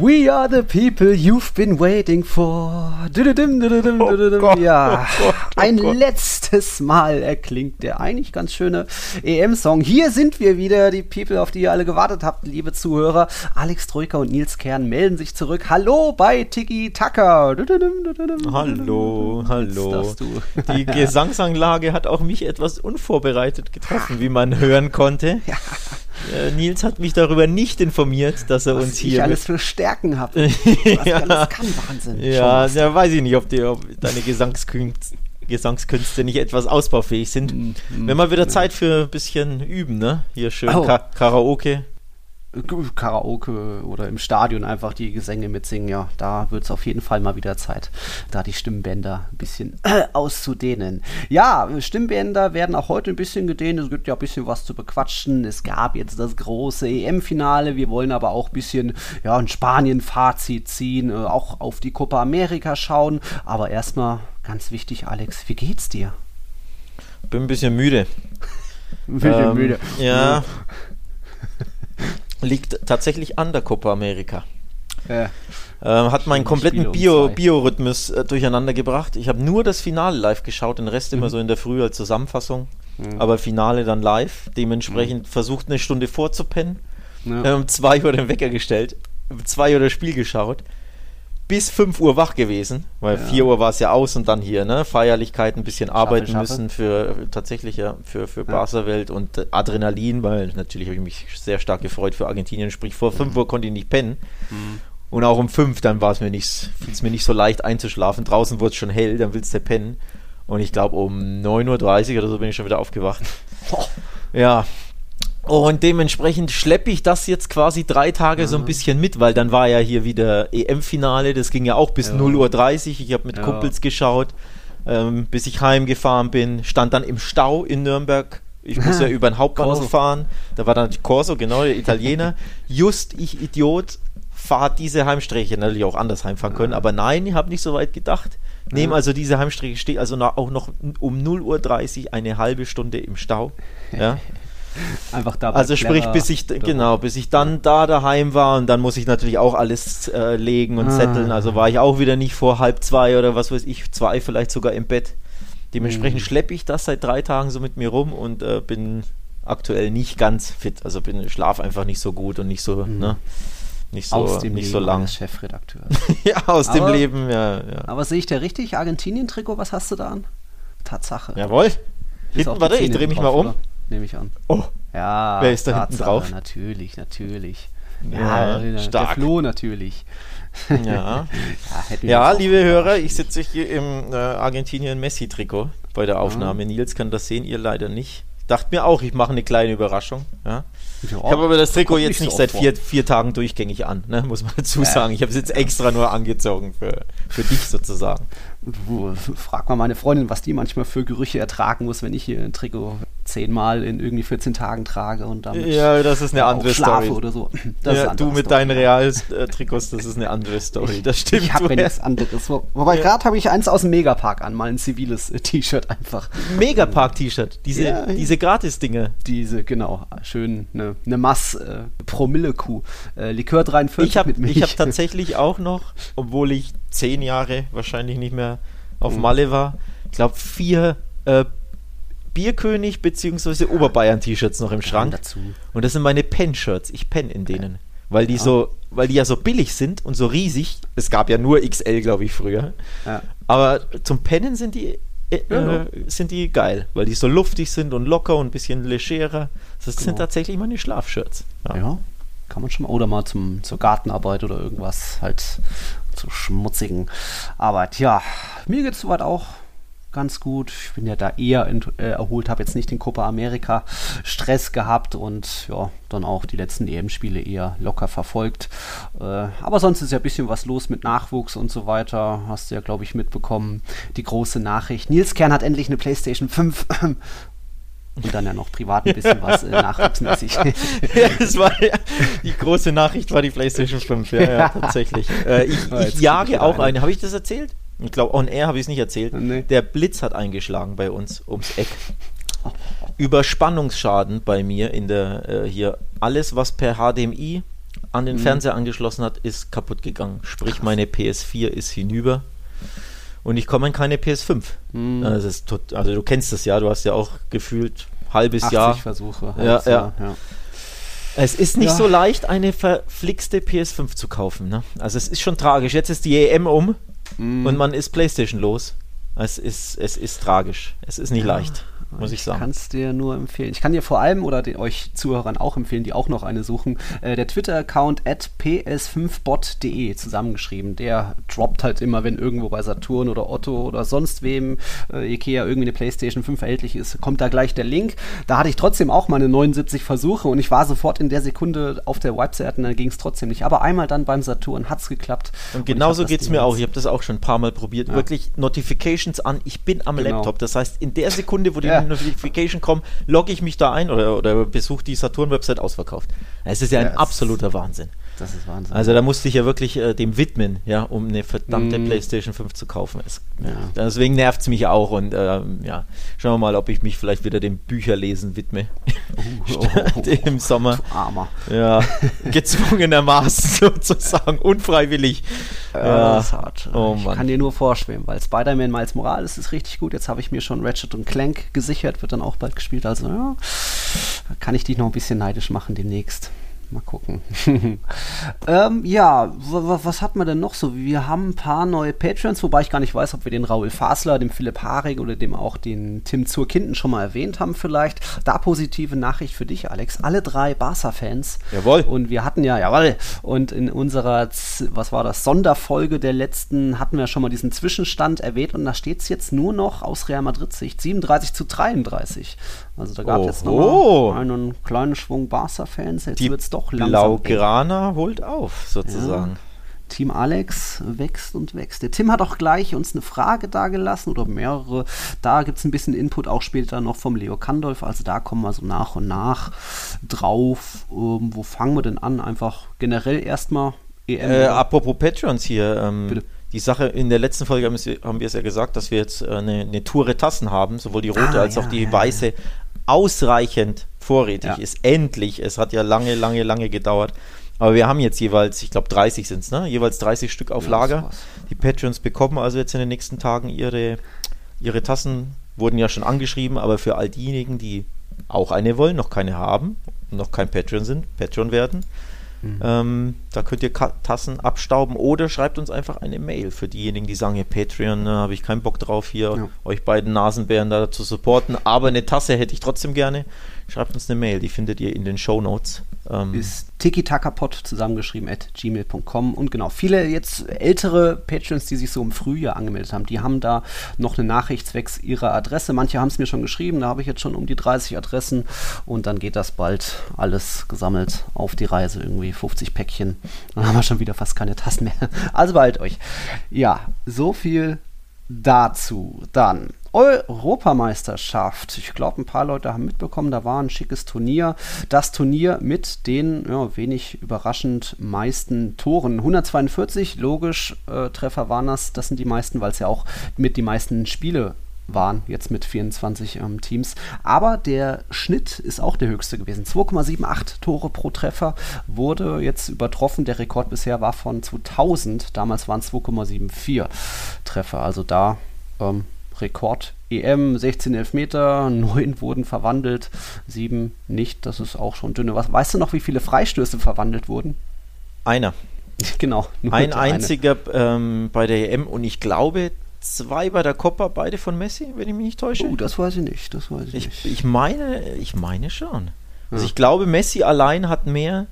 We are the people you've been waiting for. Oh Gott, ja, oh Gott, oh ein Gott. letztes Mal erklingt der eigentlich ganz schöne EM-Song. Hier sind wir wieder, die People, auf die ihr alle gewartet habt, liebe Zuhörer. Alex Troika und Nils Kern melden sich zurück. Hallo bei Tiki Tucker. Hallo, hallo. Die Gesangsanlage hat auch mich etwas unvorbereitet getroffen, wie man hören konnte. Ja. Äh, Nils hat mich darüber nicht informiert, dass er Was uns hier. Ich alles für Stärken habe. ja, alles kann, Wahnsinn. Ja, ja, weiß ich nicht, ob, die, ob deine Gesangskünste, Gesangskünste nicht etwas ausbaufähig sind. Mm, mm, Wenn mal wieder Zeit für ein bisschen üben, ne? Hier schön oh. Ka Karaoke. Karaoke oder im Stadion einfach die Gesänge mitsingen, ja, da wird es auf jeden Fall mal wieder Zeit, da die Stimmbänder ein bisschen äh, auszudehnen. Ja, Stimmbänder werden auch heute ein bisschen gedehnt, es gibt ja ein bisschen was zu bequatschen. Es gab jetzt das große EM-Finale, wir wollen aber auch ein bisschen ja, ein Spanien-Fazit ziehen, äh, auch auf die Copa America schauen. Aber erstmal ganz wichtig, Alex, wie geht's dir? Bin ein bisschen müde. ein bisschen ähm, müde. Ja. Liegt tatsächlich an der Copa America. Ja. Ähm, hat meinen kompletten Bio, Biorhythmus äh, durcheinander gebracht. Ich habe nur das Finale live geschaut, den Rest mhm. immer so in der Früh als Zusammenfassung. Mhm. Aber Finale dann live. Dementsprechend mhm. versucht eine Stunde vorzupennen. Ja. Um zwei Uhr den Wecker gestellt, zwei Uhr das Spiel geschaut bis 5 Uhr wach gewesen, weil ja. 4 Uhr war es ja aus und dann hier, ne? Feierlichkeit, ein bisschen schaffe, arbeiten schaffe. müssen für tatsächlich ja für, für. Barca-Welt und äh, Adrenalin, weil natürlich habe ich mich sehr stark gefreut für Argentinien. Sprich, vor 5 mhm. Uhr konnte ich nicht pennen. Mhm. Und auch um 5, dann war es mir nicht, fiel es mir nicht so leicht einzuschlafen. Draußen wurde es schon hell, dann willst du pennen. Und ich glaube, um 9.30 Uhr oder so bin ich schon wieder aufgewacht. Ja, und dementsprechend schleppe ich das jetzt quasi drei Tage mhm. so ein bisschen mit, weil dann war ja hier wieder EM-Finale, das ging ja auch bis ja. 0.30 Uhr. Ich habe mit ja. Kumpels geschaut, ähm, bis ich heimgefahren bin, stand dann im Stau in Nürnberg. Ich muss ja über den Hauptbahnhof Corso. fahren. Da war dann Corso, genau, der Italiener. Just ich Idiot, fahre diese Heimstrecke, natürlich auch anders heimfahren können, aber nein, ich habe nicht so weit gedacht. Nehme also diese Heimstrecke, stehe also auch noch um 0.30 Uhr eine halbe Stunde im Stau. Ja. Einfach da. Also sprich, bis ich genau, bis ich dann da daheim war und dann muss ich natürlich auch alles äh, legen und ah. zetteln. Also war ich auch wieder nicht vor halb zwei oder was weiß ich, zwei vielleicht sogar im Bett. Dementsprechend mhm. schleppe ich das seit drei Tagen so mit mir rum und äh, bin aktuell nicht ganz fit. Also bin schlaf einfach nicht so gut und nicht so, mhm. ne? Nicht so, aus dem nicht Leben so lang. Chefredakteur. ja, aus aber, dem Leben, ja, ja. Aber sehe ich da richtig? Argentinien-Trikot, was hast du da an? Tatsache. Jawohl. Hinten, warte, ich drehe mich mal um. Oder? Nehme ich an. Oh. Ja. Wer ist da hinten drauf? Natürlich, natürlich. Ja, ja stark. Der Flo natürlich. Ja, ja, ja liebe Hörer, ich sitze hier im äh, Argentinien-Messi-Trikot bei der Aufnahme. Ja. Nils kann das sehen, ihr leider nicht. Dachte mir auch, ich mache eine kleine Überraschung. Ja, ich habe aber das Trikot jetzt nicht so seit vier, vier, Tagen durchgängig an, ne? muss man dazu sagen. Ich habe es jetzt extra nur angezogen für, für dich sozusagen. Frag mal meine Freundin, was die manchmal für Gerüche ertragen muss, wenn ich hier ein Trikot zehnmal in irgendwie 14 Tagen trage und damit ja, das ist eine andere Story. oder so. Ja, du mit Story. deinen Real-Trikots, das ist eine andere Story. Das stimmt. Ich habe nichts anderes. Wobei ja. gerade habe ich eins aus dem Megapark an, mal ein ziviles äh, T-Shirt einfach. Megapark-T-Shirt, diese, ja, diese Gratis-Dinge. Diese, genau, schön eine, eine Mass äh, Promille-Kuh. Äh, Likör 43 ich hab, mit Milch. Ich habe tatsächlich auch noch, obwohl ich zehn Jahre wahrscheinlich nicht mehr auf mhm. Malle war, ich glaube vier äh, Bierkönig bzw. Oberbayern-T-Shirts noch im Schrank. Dazu. Und das sind meine Pen-Shirts. Ich penne in denen. Weil die ja. so, weil die ja so billig sind und so riesig. Es gab ja nur XL, glaube ich, früher. Ja. Aber zum Pennen sind die äh, ja, sind die geil, weil die so luftig sind und locker und ein bisschen legerer. Das genau. sind tatsächlich meine Schlafshirts. Ja. ja. kann man schon mal. Oder mal zum, zur Gartenarbeit oder irgendwas halt zur schmutzigen Arbeit. Ja, mir geht es soweit auch ganz gut. Ich bin ja da eher äh, erholt, habe jetzt nicht den Copa America Stress gehabt und ja, dann auch die letzten EM-Spiele eher locker verfolgt. Äh, aber sonst ist ja ein bisschen was los mit Nachwuchs und so weiter. Hast du ja, glaube ich, mitbekommen. Die große Nachricht. Nils Kern hat endlich eine PlayStation 5 Und dann ja noch privat ein bisschen was äh, nachwuchsmäßig. ja, das war ja, die große Nachricht war die PlayStation 5, ja, ja tatsächlich. Äh, ich, ich jage auch eine. Habe ich das erzählt? Ich glaube, on air habe ich es nicht erzählt. Nee. Der Blitz hat eingeschlagen bei uns ums Eck. Überspannungsschaden bei mir in der äh, hier. Alles, was per HDMI an den mhm. Fernseher angeschlossen hat, ist kaputt gegangen. Sprich, meine PS4 ist hinüber. Und ich komme an keine PS5. Mhm. Also, tot, also, du kennst das ja, du hast ja auch gefühlt halbes 80 Jahr. Versuche. Ja, ja. Jahr, ja. Es ist nicht ja. so leicht, eine verflixte PS5 zu kaufen. Ne? Also es ist schon tragisch. Jetzt ist die EM um mm. und man ist PlayStation los. Es ist, es ist tragisch. Es ist nicht ja. leicht muss ich sagen. Ich kann es dir nur empfehlen. Ich kann dir vor allem oder den, euch Zuhörern auch empfehlen, die auch noch eine suchen, äh, der Twitter-Account at ps5bot.de zusammengeschrieben. Der droppt halt immer, wenn irgendwo bei Saturn oder Otto oder sonst wem äh, Ikea irgendwie eine Playstation 5 erhältlich ist, kommt da gleich der Link. Da hatte ich trotzdem auch meine 79 Versuche und ich war sofort in der Sekunde auf der Webseite und dann ging es trotzdem nicht. Aber einmal dann beim Saturn hat es geklappt. Und genauso geht es mir auch. Ich habe das auch schon ein paar Mal probiert. Ja. Wirklich Notifications an. Ich bin am genau. Laptop. Das heißt, in der Sekunde, wo die ja. Notification kommen, logge ich mich da ein oder, oder besuche die Saturn-Website ausverkauft. Es ist ja ein absoluter Wahnsinn. Das ist Wahnsinn. Also da musste ich ja wirklich äh, dem widmen, ja, um eine verdammte mm. PlayStation 5 zu kaufen. Es, ja. Deswegen nervt es mich auch und äh, ja, schauen wir mal, ob ich mich vielleicht wieder dem Bücherlesen widme. Oh, oh, Im Sommer. Armer. Ja, gezwungenermaßen sozusagen, unfreiwillig. Ja, ja. Das ist hart. Oh, ich kann dir nur vorschweben, weil Spider-Man Miles Morales ist richtig gut. Jetzt habe ich mir schon Ratchet und Clank gesichert, wird dann auch bald gespielt. Also ja, kann ich dich noch ein bisschen neidisch machen demnächst. Mal gucken. ähm, ja, was hat man denn noch so? Wir haben ein paar neue Patreons, wobei ich gar nicht weiß, ob wir den Raul Fasler, dem Philipp Haring oder dem auch den Tim Zurkinden schon mal erwähnt haben vielleicht. Da positive Nachricht für dich, Alex. Alle drei Barca-Fans. Jawohl. Und wir hatten ja, jawohl, und in unserer, was war das, Sonderfolge der letzten hatten wir schon mal diesen Zwischenstand erwähnt und da steht es jetzt nur noch aus Real Madrid-Sicht 37 zu 33. Also da gab es jetzt noch einen kleinen Schwung Barca-Fans. Jetzt wird es doch langsam. Blaugrana holt auf, sozusagen. Ja. Team Alex wächst und wächst. Der Tim hat auch gleich uns eine Frage dagelassen oder mehrere. Da gibt es ein bisschen Input auch später noch vom Leo Kandolf. Also da kommen wir so nach und nach drauf. Ähm, wo fangen wir denn an? Einfach generell erstmal EM. Äh, apropos Patrons hier. Ähm, Bitte die Sache, in der letzten Folge haben wir es ja gesagt, dass wir jetzt äh, eine, eine Toure Tassen haben, sowohl die rote ah, als ja, auch die ja, weiße. Ja ausreichend vorrätig ja. ist. Endlich. Es hat ja lange, lange, lange gedauert. Aber wir haben jetzt jeweils, ich glaube 30 sind es, ne? Jeweils 30 Stück auf ja, Lager. Die Patrons bekommen also jetzt in den nächsten Tagen ihre, ihre Tassen, wurden ja schon angeschrieben, aber für all diejenigen, die auch eine wollen, noch keine haben, noch kein Patreon sind, Patreon werden, Mhm. Ähm, da könnt ihr Tassen abstauben oder schreibt uns einfach eine Mail für diejenigen, die sagen, ja, Patreon, da habe ich keinen Bock drauf, hier ja. euch beiden Nasenbären da zu supporten, aber eine Tasse hätte ich trotzdem gerne. Schreibt uns eine Mail, die findet ihr in den Show Notes. Ähm, ist tikitakapod zusammengeschrieben at gmail.com und genau, viele jetzt ältere Patrons, die sich so im Frühjahr angemeldet haben, die haben da noch eine Nachricht zwecks ihrer Adresse. Manche haben es mir schon geschrieben, da habe ich jetzt schon um die 30 Adressen und dann geht das bald alles gesammelt auf die Reise, irgendwie 50 Päckchen. Dann haben wir schon wieder fast keine Tassen mehr. Also bald euch. Ja, so viel dazu. Dann Europameisterschaft. Ich glaube, ein paar Leute haben mitbekommen, da war ein schickes Turnier. Das Turnier mit den ja, wenig überraschend meisten Toren. 142, logisch, äh, Treffer waren das. Das sind die meisten, weil es ja auch mit die meisten Spiele waren, jetzt mit 24 ähm, Teams. Aber der Schnitt ist auch der höchste gewesen. 2,78 Tore pro Treffer wurde jetzt übertroffen. Der Rekord bisher war von 2000. Damals waren es 2,74 Treffer. Also da ähm, Rekord EM, 16 Elfmeter, 9 wurden verwandelt, 7 nicht, das ist auch schon dünne. Was, weißt du noch, wie viele Freistöße verwandelt wurden? Einer. Genau. Ein einziger ähm, bei der EM und ich glaube zwei bei der Copa, beide von Messi, wenn ich mich nicht täusche. Oh, das weiß ich nicht, das weiß ich, ich nicht. Ich meine, ich meine schon. Also ich glaube, Messi allein hat mehr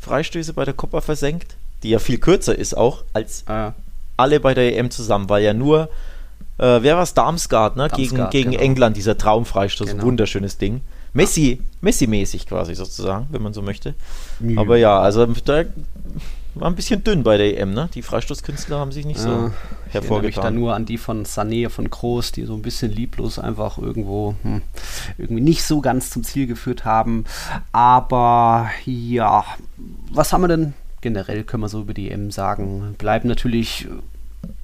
Freistöße bei der Copa versenkt, die ja viel kürzer ist auch, als ah. alle bei der EM zusammen, weil ja nur äh, wer war es? Darmstadt, ne? Darmstadt, gegen, gegen genau. England, dieser Traumfreistoß, genau. wunderschönes Ding. Messi, Messi-mäßig quasi sozusagen, wenn man so möchte. Ja. Aber ja, also da war ein bisschen dünn bei der EM, ne? Die Freistoßkünstler haben sich nicht ja, so hervorgetan. Ich da nur an die von Sané, von Groß, die so ein bisschen lieblos einfach irgendwo hm, irgendwie nicht so ganz zum Ziel geführt haben. Aber ja, was haben wir denn generell, können wir so über die EM sagen? Bleiben natürlich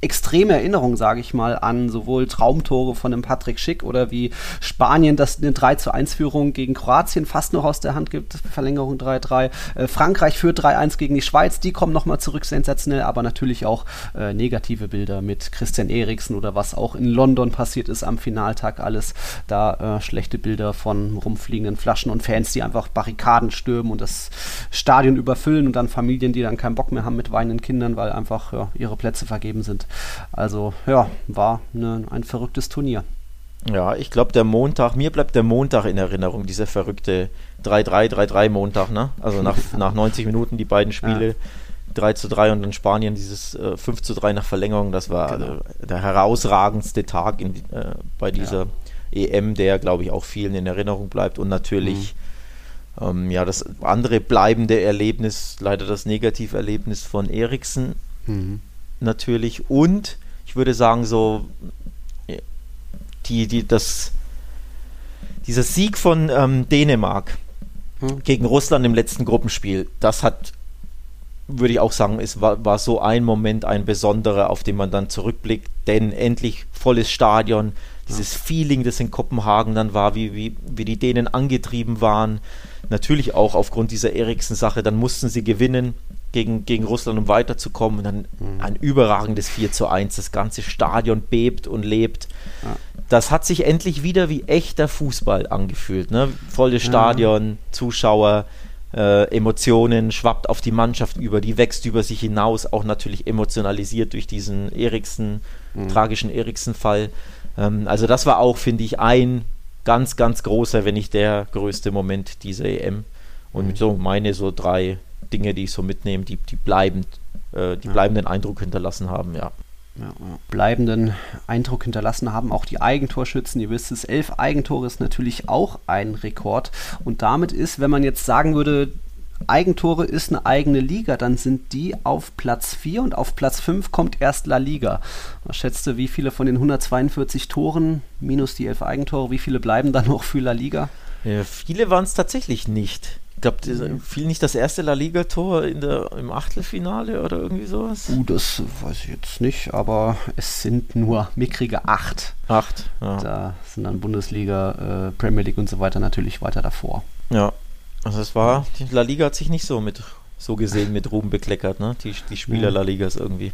extreme Erinnerung, sage ich mal, an sowohl Traumtore von dem Patrick Schick oder wie Spanien das eine 3 zu 1 Führung gegen Kroatien fast noch aus der Hand gibt, Verlängerung 3-3. Äh, Frankreich führt 3-1 gegen die Schweiz, die kommen nochmal zurück, sensationell, aber natürlich auch äh, negative Bilder mit Christian Eriksen oder was auch in London passiert ist am Finaltag alles. Da äh, schlechte Bilder von rumfliegenden Flaschen und Fans, die einfach Barrikaden stürmen und das Stadion überfüllen und dann Familien, die dann keinen Bock mehr haben mit weinenden Kindern, weil einfach ja, ihre Plätze vergeben sind. Also ja, war ne, ein verrücktes Turnier. Ja, ich glaube, der Montag, mir bleibt der Montag in Erinnerung, dieser verrückte 3-3, 3-3 Montag, ne? Also nach, nach 90 Minuten die beiden Spiele. Ja. 3 zu 3 und in Spanien dieses äh, 5 zu 3 nach Verlängerung, das war genau. äh, der herausragendste Tag in, äh, bei dieser ja. EM, der, glaube ich, auch vielen in Erinnerung bleibt. Und natürlich, mhm. ähm, ja, das andere bleibende Erlebnis, leider das Negativerlebnis von Eriksen. Mhm natürlich und ich würde sagen so die, die, das, dieser Sieg von ähm, Dänemark hm. gegen Russland im letzten Gruppenspiel, das hat, würde ich auch sagen, es war, war so ein Moment, ein besonderer, auf den man dann zurückblickt, denn endlich volles Stadion, dieses. Feeling, das in Kopenhagen dann war, wie, wie, wie die Dänen angetrieben waren, natürlich auch aufgrund dieser Eriksen-Sache, dann mussten sie gewinnen gegen, gegen Russland, um weiterzukommen. Und dann mhm. ein überragendes 4 zu 1. Das ganze Stadion bebt und lebt. Ja. Das hat sich endlich wieder wie echter Fußball angefühlt. Ne? Volles Stadion, ja. Zuschauer, äh, Emotionen, schwappt auf die Mannschaft über, die wächst über sich hinaus, auch natürlich emotionalisiert durch diesen Eriksen, mhm. tragischen Eriksen-Fall. Ähm, also das war auch, finde ich, ein ganz, ganz großer, wenn nicht der größte Moment dieser EM. Und mhm. so meine so drei Dinge, die ich so mitnehme, die, die bleibend, äh, die ja. bleibenden Eindruck hinterlassen haben, ja. Ja, bleibenden Eindruck hinterlassen haben auch die Eigentorschützen. Ihr wisst es, elf Eigentore ist natürlich auch ein Rekord. Und damit ist, wenn man jetzt sagen würde, Eigentore ist eine eigene Liga, dann sind die auf Platz 4 und auf Platz 5 kommt erst La Liga. Was schätzt du, wie viele von den 142 Toren minus die elf Eigentore, wie viele bleiben dann noch für La Liga? Ja, viele waren es tatsächlich nicht. Ich glaube, fiel nicht das erste La Liga-Tor im Achtelfinale oder irgendwie sowas? Uh, das weiß ich jetzt nicht, aber es sind nur mickrige acht. Acht, ja. Da sind dann Bundesliga, äh, Premier League und so weiter natürlich weiter davor. Ja, also es war, die La Liga hat sich nicht so mit, so gesehen mit Ruhm bekleckert, ne? Die, die Spieler ja. La Ligas irgendwie.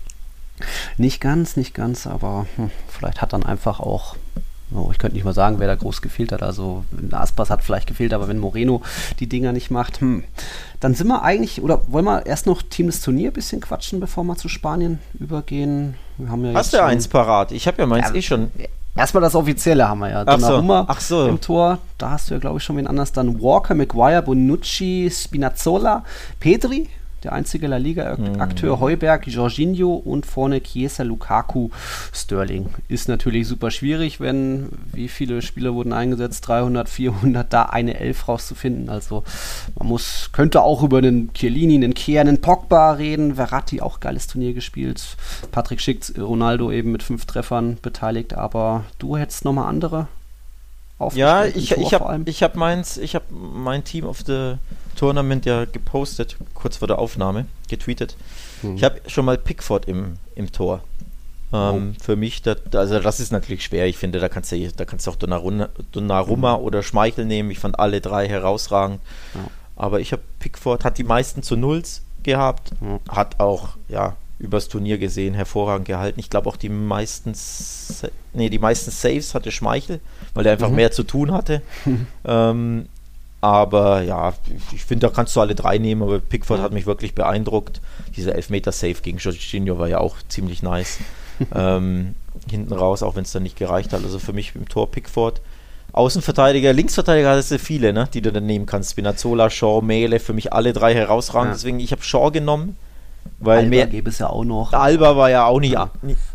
Nicht ganz, nicht ganz, aber hm, vielleicht hat dann einfach auch Oh, ich könnte nicht mal sagen, wer da groß gefehlt hat. Also Aspas hat vielleicht gefehlt, aber wenn Moreno die Dinger nicht macht, hm, dann sind wir eigentlich, oder wollen wir erst noch Team des Turnier ein bisschen quatschen, bevor wir zu Spanien übergehen? Wir haben ja Hast du eins parat? Ich habe ja meins ja, eh schon. Erstmal das Offizielle haben wir ja. Ach so. Ach so. im Tor. Da hast du ja, glaube ich, schon wen anders. Dann Walker, Maguire, Bonucci, Spinazzola, Petri, der einzige La Liga-Akteur, mhm. Heuberg, Jorginho und vorne Chiesa, Lukaku, Sterling. Ist natürlich super schwierig, wenn, wie viele Spieler wurden eingesetzt, 300, 400, da eine Elf rauszufinden. Also man muss, könnte auch über einen Chiellini, einen Kea, einen Pogba reden, Verratti auch geiles Turnier gespielt, Patrick Schick, Ronaldo eben mit fünf Treffern beteiligt, aber du hättest nochmal andere ja, ich, ich habe hab meins, ich habe mein Team of the Tournament ja gepostet, kurz vor der Aufnahme, getweetet. Hm. Ich habe schon mal Pickford im, im Tor. Ähm, oh. Für mich, das, also das ist natürlich schwer. Ich finde, da kannst du, da kannst du auch Donnarumma, Donnarumma hm. oder Schmeichel nehmen. Ich fand alle drei herausragend. Ja. Aber ich habe Pickford, hat die meisten zu Nulls gehabt, hm. hat auch, ja, übers Turnier gesehen, hervorragend gehalten. Ich glaube auch die meisten, nee, die meisten Saves hatte Schmeichel, weil er einfach mhm. mehr zu tun hatte. ähm, aber ja, ich finde, da kannst du alle drei nehmen, aber Pickford hat mich wirklich beeindruckt. Dieser Elfmeter-Save gegen Jorginho war ja auch ziemlich nice. ähm, hinten raus, auch wenn es dann nicht gereicht hat. Also für mich im Tor Pickford. Außenverteidiger, Linksverteidiger hast du viele, ne, die du dann nehmen kannst. Spinazzola, Shaw, Mele, für mich alle drei herausragend. Ja. Deswegen, ich habe Shaw genommen. Weil Alba mehr, gäbe es ja auch noch. Alba war ja auch nicht,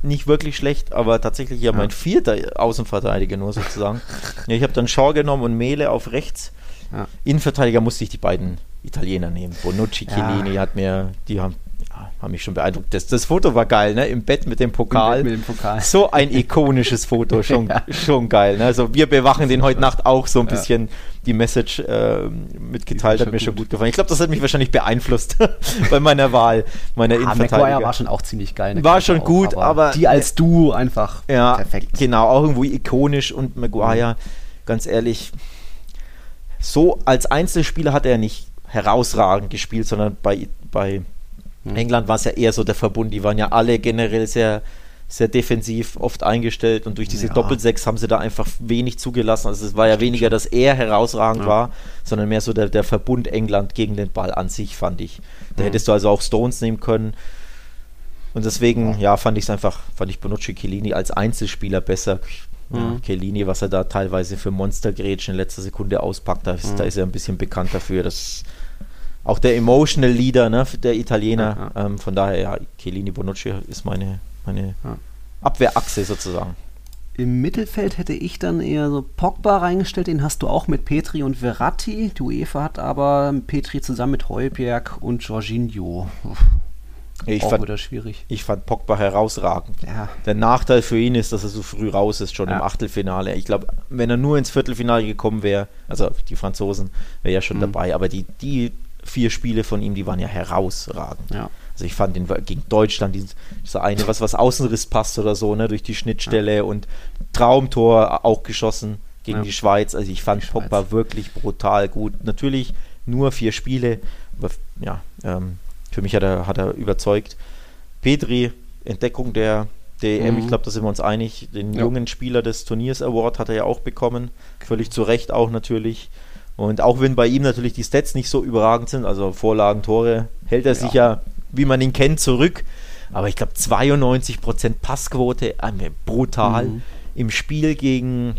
nicht, wirklich schlecht, aber tatsächlich ja, ja. mein vierter Außenverteidiger nur sozusagen. ja, ich habe dann Shaw genommen und Mele auf rechts. Ja. Innenverteidiger musste ich die beiden Italiener nehmen. Bonucci, Chiellini hat mir, die haben, hat mich schon beeindruckt. Das, das Foto war geil, ne? Im Bett mit dem Pokal. Mit dem Pokal. So ein ikonisches Foto, schon, ja. schon geil. Ne? Also wir bewachen den heute Nacht auch so ein bisschen ja. die Message äh, mitgeteilt, hat mir gut. schon gut gefallen. Ich glaube, das hat mich wahrscheinlich beeinflusst bei meiner Wahl, meiner ja, Innenverteidiger. war schon auch ziemlich geil. War schon gut, auch, aber, aber, die als du einfach ja, perfekt. Genau, auch irgendwo ikonisch und Maguire, mhm. ganz ehrlich, so als Einzelspieler hat er nicht herausragend gespielt, sondern bei, bei mhm. England war es ja eher so der Verbund. Die waren ja alle generell sehr, sehr defensiv oft eingestellt und durch diese ja. Doppelsechs haben sie da einfach wenig zugelassen. Also es war ja weniger, dass er herausragend ja. war, sondern mehr so der, der Verbund England gegen den Ball an sich, fand ich. Da mhm. hättest du also auch Stones nehmen können. Und deswegen, ja, ja fand ich es einfach, fand ich Bonucci Chiellini als Einzelspieler besser. Mhm. Chiellini, was er da teilweise für Monstergrätschen in letzter Sekunde auspackt, da ist, mhm. da ist er ein bisschen bekannt dafür. Das auch der Emotional Leader, ne, der Italiener. Ja, ja. Ähm, von daher, ja, Chiellini Bonucci ist meine, meine ja. Abwehrachse sozusagen. Im Mittelfeld hätte ich dann eher so Pogba reingestellt, den hast du auch mit Petri und Verratti. Die UEFA hat aber Petri zusammen mit Heuberg und Jorginho. Ich auch fand, wieder schwierig. Ich fand Pogba herausragend. Ja. Der Nachteil für ihn ist, dass er so früh raus ist, schon ja. im Achtelfinale. Ich glaube, wenn er nur ins Viertelfinale gekommen wäre, also die Franzosen, wäre ja schon mhm. dabei. Aber die, die vier Spiele von ihm, die waren ja herausragend. Ja. Also ich fand den gegen Deutschland, dieser eine, was, was Außenriss passt oder so, ne, durch die Schnittstelle ja. und Traumtor auch geschossen gegen ja. die Schweiz. Also ich fand Pogba wirklich brutal gut. Natürlich nur vier Spiele, aber ja, ähm, für mich hat er, hat er überzeugt. Petri, Entdeckung der, EM, mhm. ich glaube, da sind wir uns einig. Den ja. jungen Spieler des Turniers Award hat er ja auch bekommen. Völlig zu Recht auch natürlich. Und auch wenn bei ihm natürlich die Stats nicht so überragend sind, also Vorlagen, Tore, hält er ja. sich ja, wie man ihn kennt, zurück. Aber ich glaube, 92% Passquote, äh, brutal. Mhm. Im Spiel gegen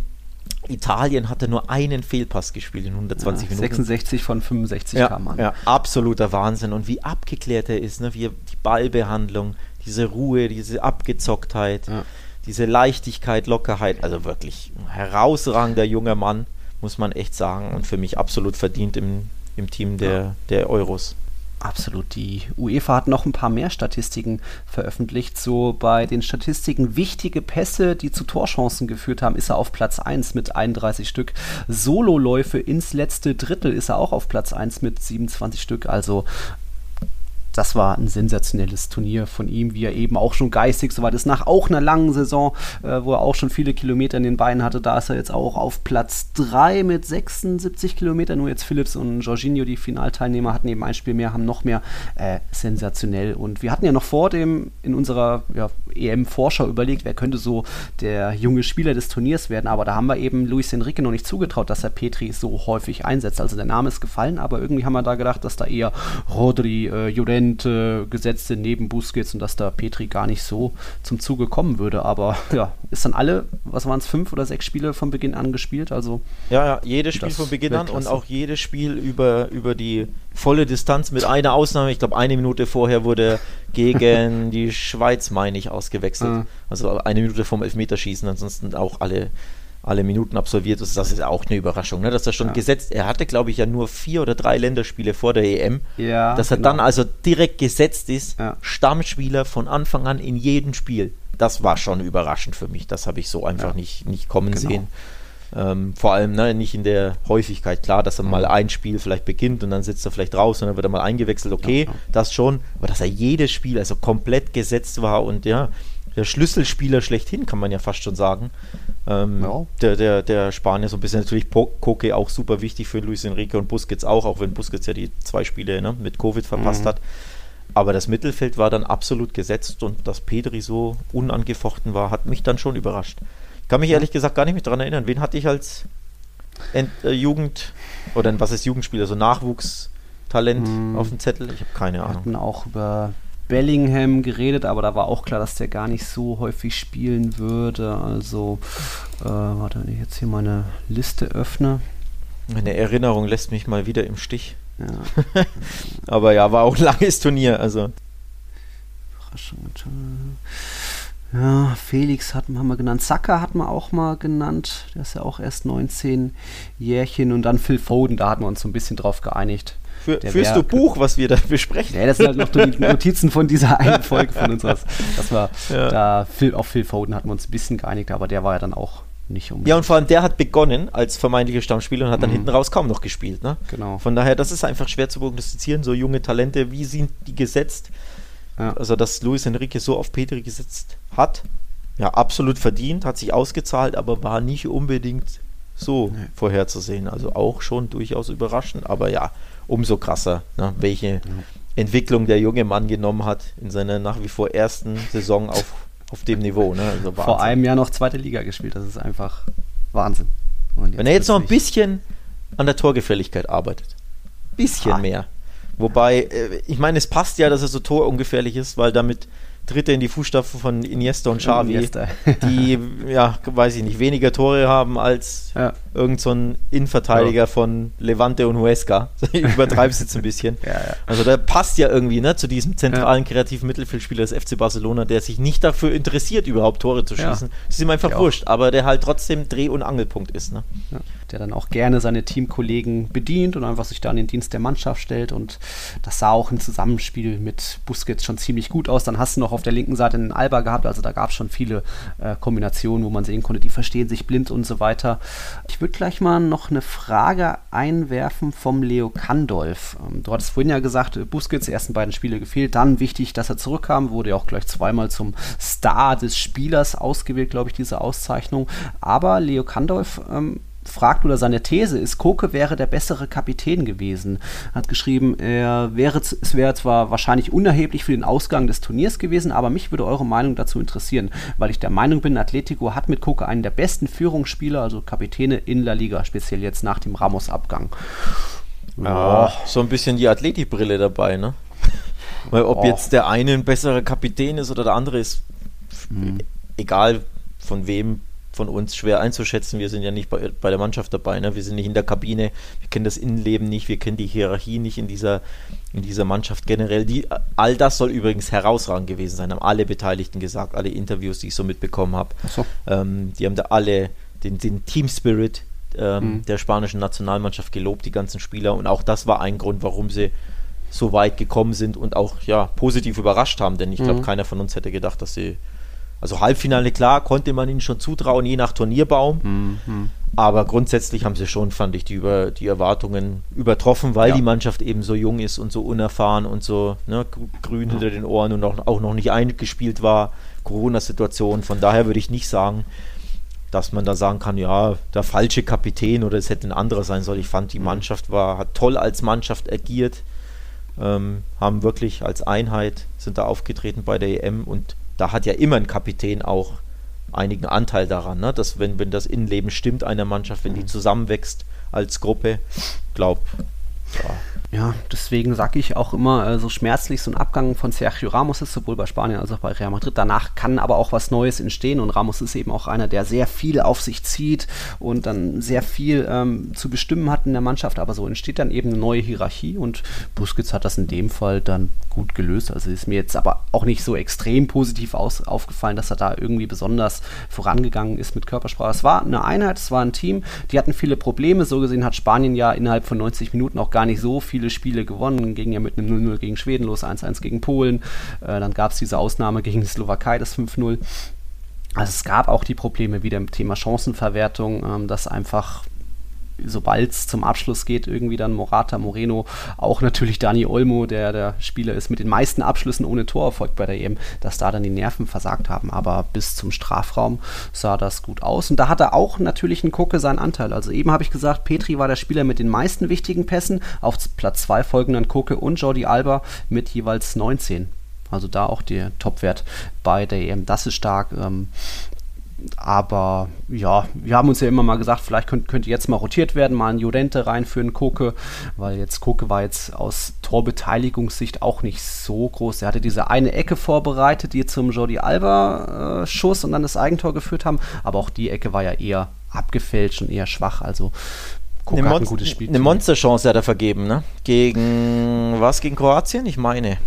Italien hat er nur einen Fehlpass gespielt in 120 ja, Minuten. 66 von 65 ja, kam an. Ja, absoluter Wahnsinn. Und wie abgeklärt er ist, ne? wie die Ballbehandlung, diese Ruhe, diese Abgezocktheit, ja. diese Leichtigkeit, Lockerheit. Also wirklich ein herausragender junger Mann muss man echt sagen. Und für mich absolut verdient im, im Team der, ja. der Euros. Absolut. Die UEFA hat noch ein paar mehr Statistiken veröffentlicht. So bei den Statistiken wichtige Pässe, die zu Torchancen geführt haben, ist er auf Platz 1 mit 31 Stück. Sololäufe ins letzte Drittel ist er auch auf Platz 1 mit 27 Stück. Also das war ein sensationelles Turnier von ihm, wie er eben auch schon geistig so weit ist. Nach auch einer langen Saison, äh, wo er auch schon viele Kilometer in den Beinen hatte, da ist er jetzt auch auf Platz 3 mit 76 Kilometern. Nur jetzt Philips und Jorginho, die Finalteilnehmer, hatten eben ein Spiel mehr, haben noch mehr. Äh, sensationell. Und wir hatten ja noch vor dem in unserer ja, EM-Vorschau überlegt, wer könnte so der junge Spieler des Turniers werden. Aber da haben wir eben Luis Enrique noch nicht zugetraut, dass er Petri so häufig einsetzt. Also der Name ist gefallen, aber irgendwie haben wir da gedacht, dass da eher Rodri, äh, Juren, Akzente gesetzt sind neben Busquets und dass da Petri gar nicht so zum Zuge kommen würde. Aber ja, ist dann alle, was waren es, fünf oder sechs Spiele von Beginn an gespielt? Also ja, ja, jedes Spiel von Beginn an und auch jedes Spiel über, über die volle Distanz mit einer Ausnahme. Ich glaube, eine Minute vorher wurde gegen die Schweiz, meine ich, ausgewechselt. Ah. Also eine Minute vom Elfmeterschießen, ansonsten auch alle alle Minuten absolviert ist, das ist auch eine Überraschung, ne? dass er schon ja. gesetzt, er hatte glaube ich ja nur vier oder drei Länderspiele vor der EM, ja, dass er genau. dann also direkt gesetzt ist, ja. Stammspieler von Anfang an in jedem Spiel. Das war schon überraschend für mich, das habe ich so einfach nicht, nicht kommen genau. sehen. Ähm, vor allem ne, nicht in der Häufigkeit. Klar, dass er mal ein Spiel vielleicht beginnt und dann sitzt er vielleicht raus und dann wird er mal eingewechselt. Okay, ja. das schon. Aber dass er jedes Spiel also komplett gesetzt war und ja, der Schlüsselspieler schlechthin, kann man ja fast schon sagen. Ähm, ja. der, der, der Spanier so ein bisschen natürlich Koke auch super wichtig für Luis Enrique und Busquets auch, auch wenn Busquets ja die zwei Spiele ne, mit Covid verpasst mhm. hat. Aber das Mittelfeld war dann absolut gesetzt und dass Pedri so unangefochten war, hat mich dann schon überrascht. Ich kann mich ehrlich gesagt gar nicht mehr daran erinnern. Wen hatte ich als Ent äh, Jugend oder was ist Jugendspieler, so Nachwuchstalent mhm. auf dem Zettel? Ich habe keine Ahnung. Wir hatten auch über Bellingham geredet, aber da war auch klar, dass der gar nicht so häufig spielen würde. Also, äh, warte, wenn ich jetzt hier meine Liste öffne. Meine Erinnerung lässt mich mal wieder im Stich. Ja. aber ja, war auch ein langes Turnier, also. Ja, Felix hat, haben wir genannt. Saka hat man auch mal genannt. Der ist ja auch erst 19 Jährchen. Und dann Phil Foden, da hatten wir uns so ein bisschen drauf geeinigt. Für, führst du Buch, was wir da besprechen? Ja, das sind halt noch die Notizen von dieser einen Folge von uns. Das war ja. da Phil, auf Phil Foden hatten wir uns ein bisschen geeinigt, aber der war ja dann auch nicht unbedingt. Ja, und vor allem der hat begonnen als vermeintlicher Stammspieler und hat dann mhm. hinten raus kaum noch gespielt. Ne? Genau. Von daher, das ist einfach schwer zu prognostizieren. So junge Talente, wie sind die gesetzt? Ja. Also, dass Luis Enrique so auf Petri gesetzt hat, ja, absolut verdient, hat sich ausgezahlt, aber war nicht unbedingt so nee. vorherzusehen. Also auch schon durchaus überraschend, aber ja, umso krasser, ne, welche ja. Entwicklung der junge Mann genommen hat in seiner nach wie vor ersten Saison auf, auf dem Niveau. Ne? Also vor einem Jahr noch zweite Liga gespielt, das ist einfach Wahnsinn. Wenn er jetzt noch ein bisschen an der Torgefälligkeit arbeitet, bisschen ah. mehr, Wobei, äh, ich meine, es passt ja, dass er so torungefährlich ist, weil damit tritt er in die Fußstapfen von Iniesta und Xavi, Iniesta. die, ja, weiß ich nicht, weniger Tore haben als ja. irgend so Innenverteidiger ja. von Levante und Huesca. Ich übertreibe es jetzt ein bisschen. Ja, also da passt ja irgendwie ne, zu diesem zentralen kreativen Mittelfeldspieler des FC Barcelona, der sich nicht dafür interessiert, überhaupt Tore zu schießen. Das ist ihm einfach wurscht, aber der halt trotzdem Dreh- und Angelpunkt ist. Ne? Der dann auch gerne seine Teamkollegen bedient und einfach sich da in den Dienst der Mannschaft stellt. Und das sah auch im Zusammenspiel mit Busquets schon ziemlich gut aus. Dann hast du noch auf der linken Seite einen Alba gehabt, also da gab es schon viele äh, Kombinationen, wo man sehen konnte, die verstehen sich blind und so weiter. Ich würde gleich mal noch eine Frage einwerfen vom Leo Kandolf. Ähm, du hattest vorhin ja gesagt, Busquets, die ersten beiden Spiele gefehlt, dann wichtig, dass er zurückkam, wurde ja auch gleich zweimal zum Star des Spielers ausgewählt, glaube ich, diese Auszeichnung. Aber Leo Kandolf ähm, fragt oder seine These ist, Koke wäre der bessere Kapitän gewesen. Er hat geschrieben, er wäre, es wäre zwar wahrscheinlich unerheblich für den Ausgang des Turniers gewesen, aber mich würde eure Meinung dazu interessieren, weil ich der Meinung bin, Atletico hat mit Koke einen der besten Führungsspieler, also Kapitäne in La Liga, speziell jetzt nach dem Ramos-Abgang. Ja, so ein bisschen die Athletikbrille dabei, ne? Weil ob oh. jetzt der eine ein besserer Kapitän ist oder der andere ist, mhm. egal von wem, von uns schwer einzuschätzen. Wir sind ja nicht bei, bei der Mannschaft dabei, ne? wir sind nicht in der Kabine, wir kennen das Innenleben nicht, wir kennen die Hierarchie nicht in dieser, in dieser Mannschaft generell. Die, all das soll übrigens herausragend gewesen sein, haben alle Beteiligten gesagt, alle Interviews, die ich so mitbekommen habe. So. Ähm, die haben da alle den, den Team Spirit ähm, mhm. der spanischen Nationalmannschaft gelobt, die ganzen Spieler. Und auch das war ein Grund, warum sie so weit gekommen sind und auch ja, positiv überrascht haben, denn ich glaube, mhm. keiner von uns hätte gedacht, dass sie also Halbfinale, klar, konnte man ihnen schon zutrauen, je nach Turnierbaum. Mhm. Aber grundsätzlich haben sie schon, fand ich, die, über, die Erwartungen übertroffen, weil ja. die Mannschaft eben so jung ist und so unerfahren und so ne, grün ja. hinter den Ohren und auch, auch noch nicht eingespielt war. Corona-Situation. Von daher würde ich nicht sagen, dass man da sagen kann, ja, der falsche Kapitän oder es hätte ein anderer sein sollen. Ich fand, die mhm. Mannschaft war, hat toll als Mannschaft agiert, ähm, haben wirklich als Einheit, sind da aufgetreten bei der EM und da hat ja immer ein Kapitän auch einigen Anteil daran, ne? dass wenn, wenn das Innenleben stimmt einer Mannschaft, wenn die mhm. zusammenwächst als Gruppe, glaub, ja, deswegen sage ich auch immer, äh, so schmerzlich so ein Abgang von Sergio Ramos ist, sowohl bei Spanien als auch bei Real Madrid. Danach kann aber auch was Neues entstehen und Ramos ist eben auch einer, der sehr viel auf sich zieht und dann sehr viel ähm, zu bestimmen hat in der Mannschaft. Aber so entsteht dann eben eine neue Hierarchie und Busquets hat das in dem Fall dann gut gelöst. Also ist mir jetzt aber auch nicht so extrem positiv aus, aufgefallen, dass er da irgendwie besonders vorangegangen ist mit Körpersprache. Es war eine Einheit, es war ein Team, die hatten viele Probleme. So gesehen hat Spanien ja innerhalb von 90 Minuten auch gar nicht so viel viele Spiele gewonnen, ging ja mit einem 0-0 gegen Schweden los, 1-1 gegen Polen. Äh, dann gab es diese Ausnahme gegen die Slowakei, das 5-0. Also es gab auch die Probleme wieder im Thema Chancenverwertung, ähm, dass einfach sobald es zum Abschluss geht, irgendwie dann Morata, Moreno, auch natürlich Dani Olmo, der der Spieler ist mit den meisten Abschlüssen ohne Torerfolg bei der EM, dass da dann die Nerven versagt haben. Aber bis zum Strafraum sah das gut aus. Und da hatte auch natürlich ein Kucke seinen Anteil. Also eben habe ich gesagt, Petri war der Spieler mit den meisten wichtigen Pässen. Auf Platz 2 folgen dann Kucke und Jordi Alba mit jeweils 19. Also da auch der Topwert bei der EM. Das ist stark. Ähm, aber ja, wir haben uns ja immer mal gesagt, vielleicht könnte, könnte jetzt mal rotiert werden, mal ein Jurente reinführen, Koke, weil jetzt Koke war jetzt aus Torbeteiligungssicht auch nicht so groß. Er hatte diese eine Ecke vorbereitet, die zum Jordi Alba äh, Schuss und dann das Eigentor geführt haben, aber auch die Ecke war ja eher abgefälscht und eher schwach, also Koke eine, Mon ein gutes Spiel. Eine Monsterchance hat er vergeben, ne? Gegen was? Gegen Kroatien? Ich meine.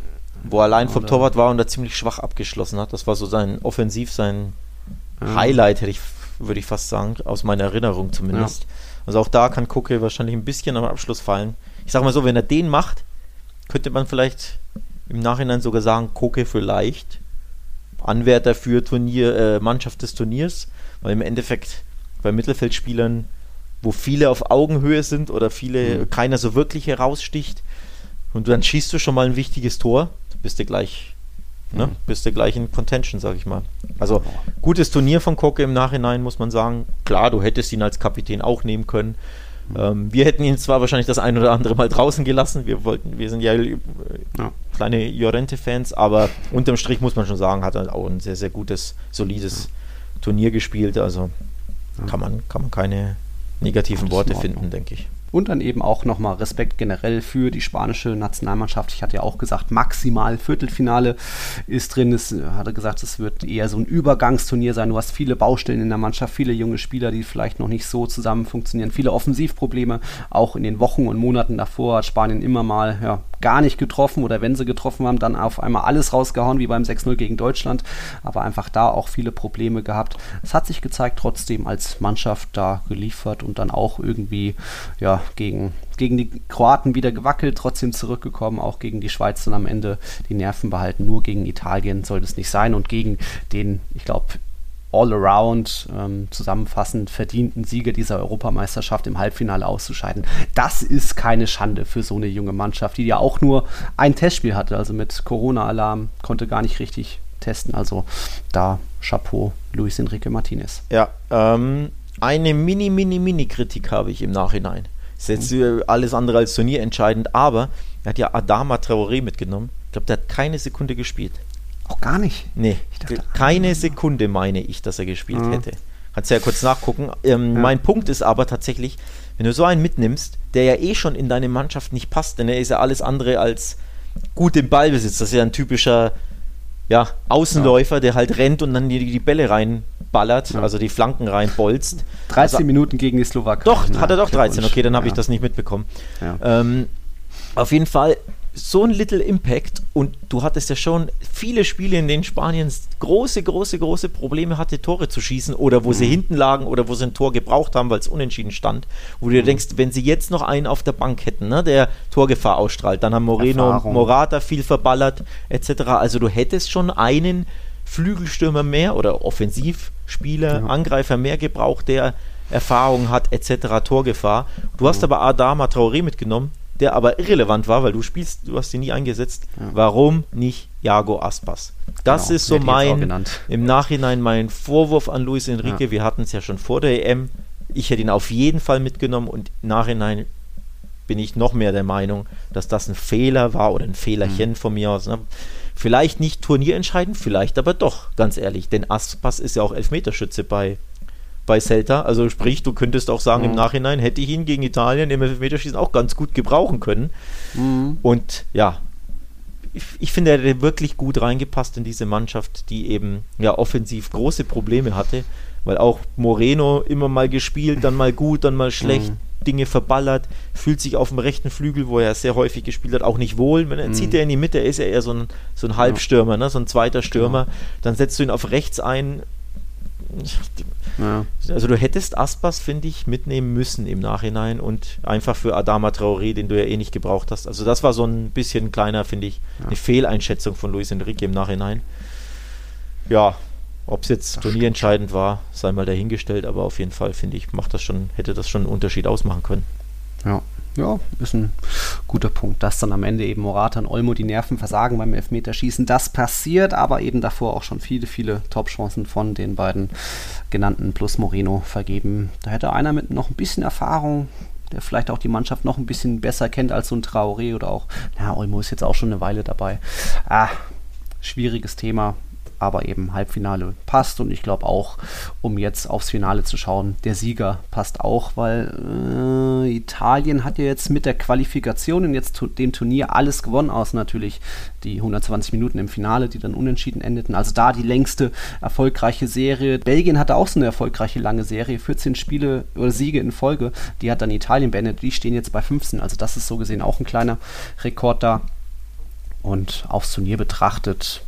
wo er allein vom Torwart war und da ziemlich schwach abgeschlossen hat. Das war so sein Offensiv, sein. Highlight, hätte ich, würde ich fast sagen, aus meiner Erinnerung zumindest. Ja. Also auch da kann Koke wahrscheinlich ein bisschen am Abschluss fallen. Ich sag mal so, wenn er den macht, könnte man vielleicht im Nachhinein sogar sagen, Koke vielleicht Anwärter für Turnier, äh, Mannschaft des Turniers, weil im Endeffekt bei Mittelfeldspielern, wo viele auf Augenhöhe sind oder viele, mhm. keiner so wirklich heraussticht, und dann schießt du schon mal ein wichtiges Tor, bist du gleich, ne, mhm. bist du gleich in Contention, sag ich mal. Also gutes Turnier von Koke im Nachhinein, muss man sagen. Klar, du hättest ihn als Kapitän auch nehmen können. Ähm, wir hätten ihn zwar wahrscheinlich das ein oder andere Mal draußen gelassen. Wir wollten, wir sind ja, äh, ja. kleine Jorente-Fans, aber unterm Strich muss man schon sagen, hat er auch ein sehr, sehr gutes, solides ja. Turnier gespielt. Also ja. kann, man, kann man keine negativen Worte finden, denke ich. Und dann eben auch nochmal Respekt generell für die spanische Nationalmannschaft. Ich hatte ja auch gesagt, maximal Viertelfinale ist drin. Es hatte gesagt, es wird eher so ein Übergangsturnier sein. Du hast viele Baustellen in der Mannschaft, viele junge Spieler, die vielleicht noch nicht so zusammen funktionieren, viele Offensivprobleme. Auch in den Wochen und Monaten davor hat Spanien immer mal ja, gar nicht getroffen oder wenn sie getroffen haben, dann auf einmal alles rausgehauen, wie beim 6-0 gegen Deutschland. Aber einfach da auch viele Probleme gehabt. Es hat sich gezeigt, trotzdem als Mannschaft da geliefert und dann auch irgendwie ja, gegen, gegen die Kroaten wieder gewackelt, trotzdem zurückgekommen, auch gegen die Schweiz und am Ende die Nerven behalten. Nur gegen Italien soll es nicht sein und gegen den, ich glaube, all-around ähm, zusammenfassend verdienten Sieger dieser Europameisterschaft im Halbfinale auszuscheiden. Das ist keine Schande für so eine junge Mannschaft, die ja auch nur ein Testspiel hatte, also mit Corona-Alarm, konnte gar nicht richtig testen. Also da Chapeau, Luis Enrique Martinez. Ja, ähm, eine mini, mini, mini Kritik habe ich im Nachhinein. Ist jetzt alles andere als Turnier entscheidend, aber er hat ja Adama Traoré mitgenommen. Ich glaube, der hat keine Sekunde gespielt. Auch gar nicht? Nee, dachte, keine Sekunde meine ich, dass er gespielt mhm. hätte. Kannst ja kurz nachgucken. Ähm, ja. Mein Punkt ist aber tatsächlich, wenn du so einen mitnimmst, der ja eh schon in deine Mannschaft nicht passt, denn er ist ja alles andere als gut im Ballbesitz. Das ist ja ein typischer ja, Außenläufer, ja. der halt rennt und dann die, die Bälle reinballert, ja. also die Flanken reinbolzt. 13 also, Minuten gegen die Slowakei. Doch, hat er doch 13. Okay, dann habe ich das nicht mitbekommen. Ähm, auf jeden Fall so ein Little Impact und du hattest ja schon viele Spiele, in denen Spanien große, große, große Probleme hatte, Tore zu schießen oder wo mhm. sie hinten lagen oder wo sie ein Tor gebraucht haben, weil es unentschieden stand, wo du dir mhm. denkst, wenn sie jetzt noch einen auf der Bank hätten, ne, der Torgefahr ausstrahlt, dann haben Moreno Erfahrung. und Morata viel verballert etc. Also du hättest schon einen Flügelstürmer mehr oder Offensivspieler, ja. Angreifer mehr gebraucht, der Erfahrung hat etc. Torgefahr. Du hast aber Adama Traoré mitgenommen, der aber irrelevant war, weil du spielst, du hast ihn nie eingesetzt. Ja. Warum nicht Jago Aspas? Das genau, ist so mein, im Nachhinein mein Vorwurf an Luis Enrique. Ja. Wir hatten es ja schon vor der EM. Ich hätte ihn auf jeden Fall mitgenommen und im Nachhinein bin ich noch mehr der Meinung, dass das ein Fehler war oder ein Fehlerchen mhm. von mir aus. Ne? Vielleicht nicht turnierentscheidend, vielleicht aber doch, ganz ehrlich. Denn Aspas ist ja auch Elfmeterschütze bei bei Celta. Also sprich, du könntest auch sagen, mhm. im Nachhinein hätte ich ihn gegen Italien im Elfmeterschießen auch ganz gut gebrauchen können. Mhm. Und ja, ich, ich, finde, er hätte wirklich gut reingepasst in diese Mannschaft, die eben ja offensiv große Probleme hatte, weil auch Moreno immer mal gespielt, dann mal gut, dann mal schlecht. Mhm. Dinge verballert, fühlt sich auf dem rechten Flügel, wo er sehr häufig gespielt hat, auch nicht wohl. Wenn er mhm. zieht er in die Mitte, ist er eher so ein, so ein Halbstürmer, ne? so ein zweiter Stürmer. Genau. Dann setzt du ihn auf rechts ein, ja. Also du hättest Aspas, finde ich, mitnehmen müssen im Nachhinein und einfach für Adama Traoré, den du ja eh nicht gebraucht hast. Also das war so ein bisschen kleiner, finde ich, ja. eine Fehleinschätzung von Luis Enrique im Nachhinein. Ja, ob es jetzt turnierentscheidend war, sei mal dahingestellt, aber auf jeden Fall, finde ich, macht das schon, hätte das schon einen Unterschied ausmachen können. Ja, ja, ist ein guter Punkt, dass dann am Ende eben Morata und Olmo die Nerven versagen beim Elfmeterschießen. Das passiert, aber eben davor auch schon viele, viele Top-Chancen von den beiden genannten plus Moreno vergeben. Da hätte einer mit noch ein bisschen Erfahrung, der vielleicht auch die Mannschaft noch ein bisschen besser kennt als so ein Traoré oder auch, na, Olmo ist jetzt auch schon eine Weile dabei. Ah, schwieriges Thema aber eben Halbfinale passt und ich glaube auch, um jetzt aufs Finale zu schauen, der Sieger passt auch, weil äh, Italien hat ja jetzt mit der Qualifikation und jetzt dem Turnier alles gewonnen, aus natürlich die 120 Minuten im Finale, die dann unentschieden endeten. Also da die längste erfolgreiche Serie. Belgien hatte auch so eine erfolgreiche lange Serie, 14 Spiele oder Siege in Folge. Die hat dann Italien beendet. Die stehen jetzt bei 15. Also das ist so gesehen auch ein kleiner Rekord da. und aufs Turnier betrachtet,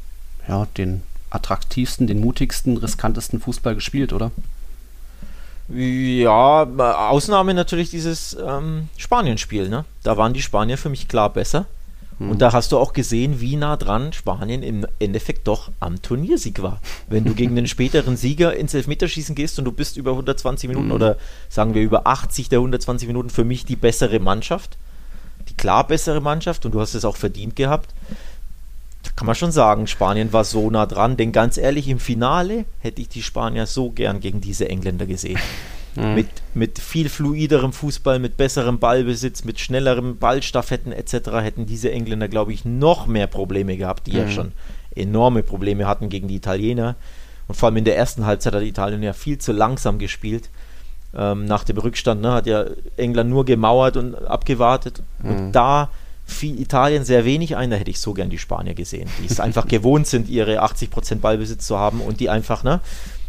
ja, den attraktivsten, den mutigsten, riskantesten Fußball gespielt, oder? Ja, Ausnahme natürlich dieses ähm, Spanien-Spiel. Ne? Da waren die Spanier für mich klar besser. Hm. Und da hast du auch gesehen, wie nah dran Spanien im Endeffekt doch am Turniersieg war. Wenn du gegen den späteren Sieger ins Elfmeterschießen gehst und du bist über 120 Minuten hm. oder sagen wir über 80 der 120 Minuten für mich die bessere Mannschaft, die klar bessere Mannschaft und du hast es auch verdient gehabt, kann man schon sagen, Spanien war so nah dran, denn ganz ehrlich, im Finale hätte ich die Spanier so gern gegen diese Engländer gesehen. Mhm. Mit, mit viel fluiderem Fußball, mit besserem Ballbesitz, mit schnellerem Ballstaffetten etc. hätten diese Engländer, glaube ich, noch mehr Probleme gehabt, die mhm. ja schon enorme Probleme hatten gegen die Italiener. Und vor allem in der ersten Halbzeit hat Italien ja viel zu langsam gespielt. Ähm, nach dem Rückstand ne, hat ja England nur gemauert und abgewartet. Mhm. Und da fiel Italien sehr wenig ein, da hätte ich so gern die Spanier gesehen, die es einfach gewohnt sind, ihre 80% Ballbesitz zu haben und die einfach, ne,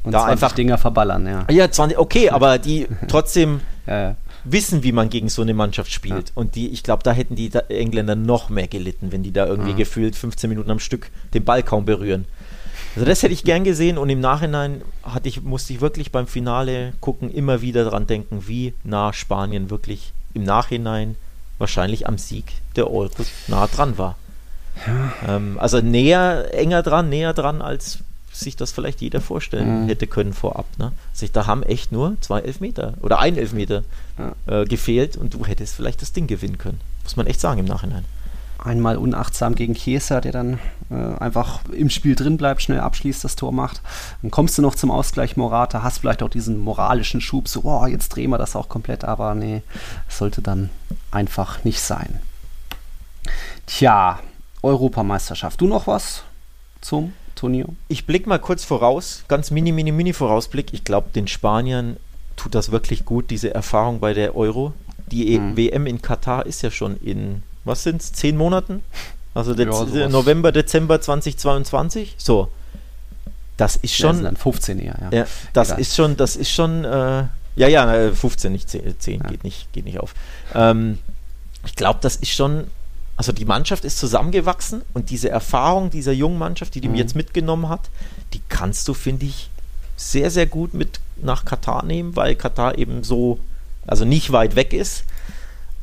und da einfach Dinger verballern, ja. Ja, 20, okay, aber die trotzdem ja, wissen, wie man gegen so eine Mannschaft spielt. Ja. Und die, ich glaube, da hätten die Engländer noch mehr gelitten, wenn die da irgendwie mhm. gefühlt 15 Minuten am Stück den Ball kaum berühren. Also das hätte ich gern gesehen und im Nachhinein hatte ich, musste ich wirklich beim Finale gucken, immer wieder dran denken, wie nah Spanien wirklich im Nachhinein wahrscheinlich am Sieg der Euro nah dran war. Ja. Ähm, also näher, enger dran, näher dran, als sich das vielleicht jeder vorstellen mhm. hätte können vorab. Ne? Also da haben echt nur zwei Elfmeter oder ein Elfmeter ja. äh, gefehlt und du hättest vielleicht das Ding gewinnen können. Muss man echt sagen im Nachhinein. Einmal unachtsam gegen Chiesa, der dann äh, einfach im Spiel drin bleibt, schnell abschließt, das Tor macht. Dann kommst du noch zum Ausgleich Morata, hast vielleicht auch diesen moralischen Schub, so, oh, jetzt drehen wir das auch komplett, aber nee, sollte dann einfach nicht sein. Tja, Europameisterschaft. Du noch was zum Turnier? Ich blicke mal kurz voraus, ganz mini, mini, mini Vorausblick. Ich glaube, den Spaniern tut das wirklich gut, diese Erfahrung bei der Euro. Die hm. WM in Katar ist ja schon in, was sind es, zehn Monaten? Also Dez ja, November, Dezember 2022. So. Das ist schon. Ja, dann 15 eher, ja. ja das Egal. ist schon, das ist schon, äh, ja, ja, 15, nicht 10, 10 ja. geht, nicht, geht nicht auf. Ähm, ich glaube, das ist schon also die Mannschaft ist zusammengewachsen und diese Erfahrung dieser jungen Mannschaft, die die mhm. jetzt mitgenommen hat, die kannst du, finde ich, sehr, sehr gut mit nach Katar nehmen, weil Katar eben so, also nicht weit weg ist.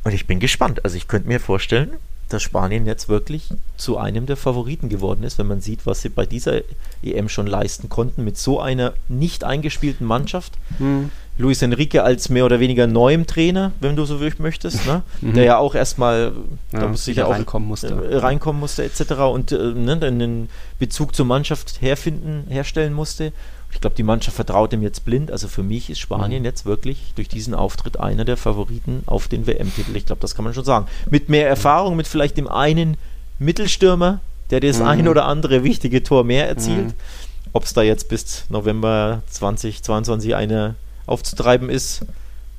Und ich bin gespannt. Also ich könnte mir vorstellen, dass Spanien jetzt wirklich zu einem der Favoriten geworden ist, wenn man sieht, was sie bei dieser EM schon leisten konnten mit so einer nicht eingespielten Mannschaft. Mhm. Luis Enrique als mehr oder weniger neuem Trainer, wenn du so möchtest, ne? mhm. der ja auch erstmal ja, da muss ja reinkommen musste, äh, reinkommen musste etc. und äh, ne, den Bezug zur Mannschaft herfinden, herstellen musste. Ich glaube, die Mannschaft vertraut ihm jetzt blind. Also für mich ist Spanien mhm. jetzt wirklich durch diesen Auftritt einer der Favoriten auf den WM-Titel. Ich glaube, das kann man schon sagen. Mit mehr Erfahrung, mit vielleicht dem einen Mittelstürmer, der das mhm. ein oder andere wichtige Tor mehr erzielt. Mhm. Ob es da jetzt bis November 2022 eine aufzutreiben ist,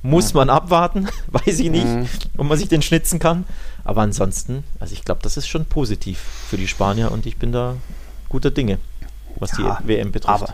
muss mhm. man abwarten. Weiß ich nicht, mhm. ob man sich den schnitzen kann. Aber ansonsten, also ich glaube, das ist schon positiv für die Spanier und ich bin da guter Dinge, was ja, die WM betrifft. Aber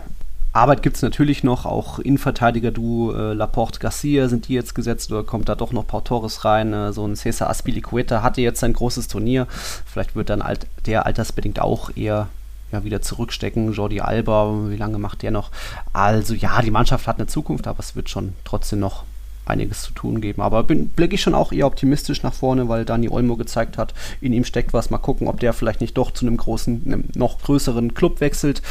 Arbeit gibt es natürlich noch, auch Innenverteidiger, du, äh, Laporte Garcia, sind die jetzt gesetzt oder kommt da doch noch Pau Torres rein? Äh, so ein Cesar Aspilicueta hatte jetzt ein großes Turnier. Vielleicht wird dann alt, der altersbedingt auch eher ja, wieder zurückstecken. Jordi Alba, wie lange macht der noch? Also ja, die Mannschaft hat eine Zukunft, aber es wird schon trotzdem noch einiges zu tun geben. Aber bin, blicke ich schon auch eher optimistisch nach vorne, weil Dani Olmo gezeigt hat, in ihm steckt was. Mal gucken, ob der vielleicht nicht doch zu einem großen, einem noch größeren Club wechselt,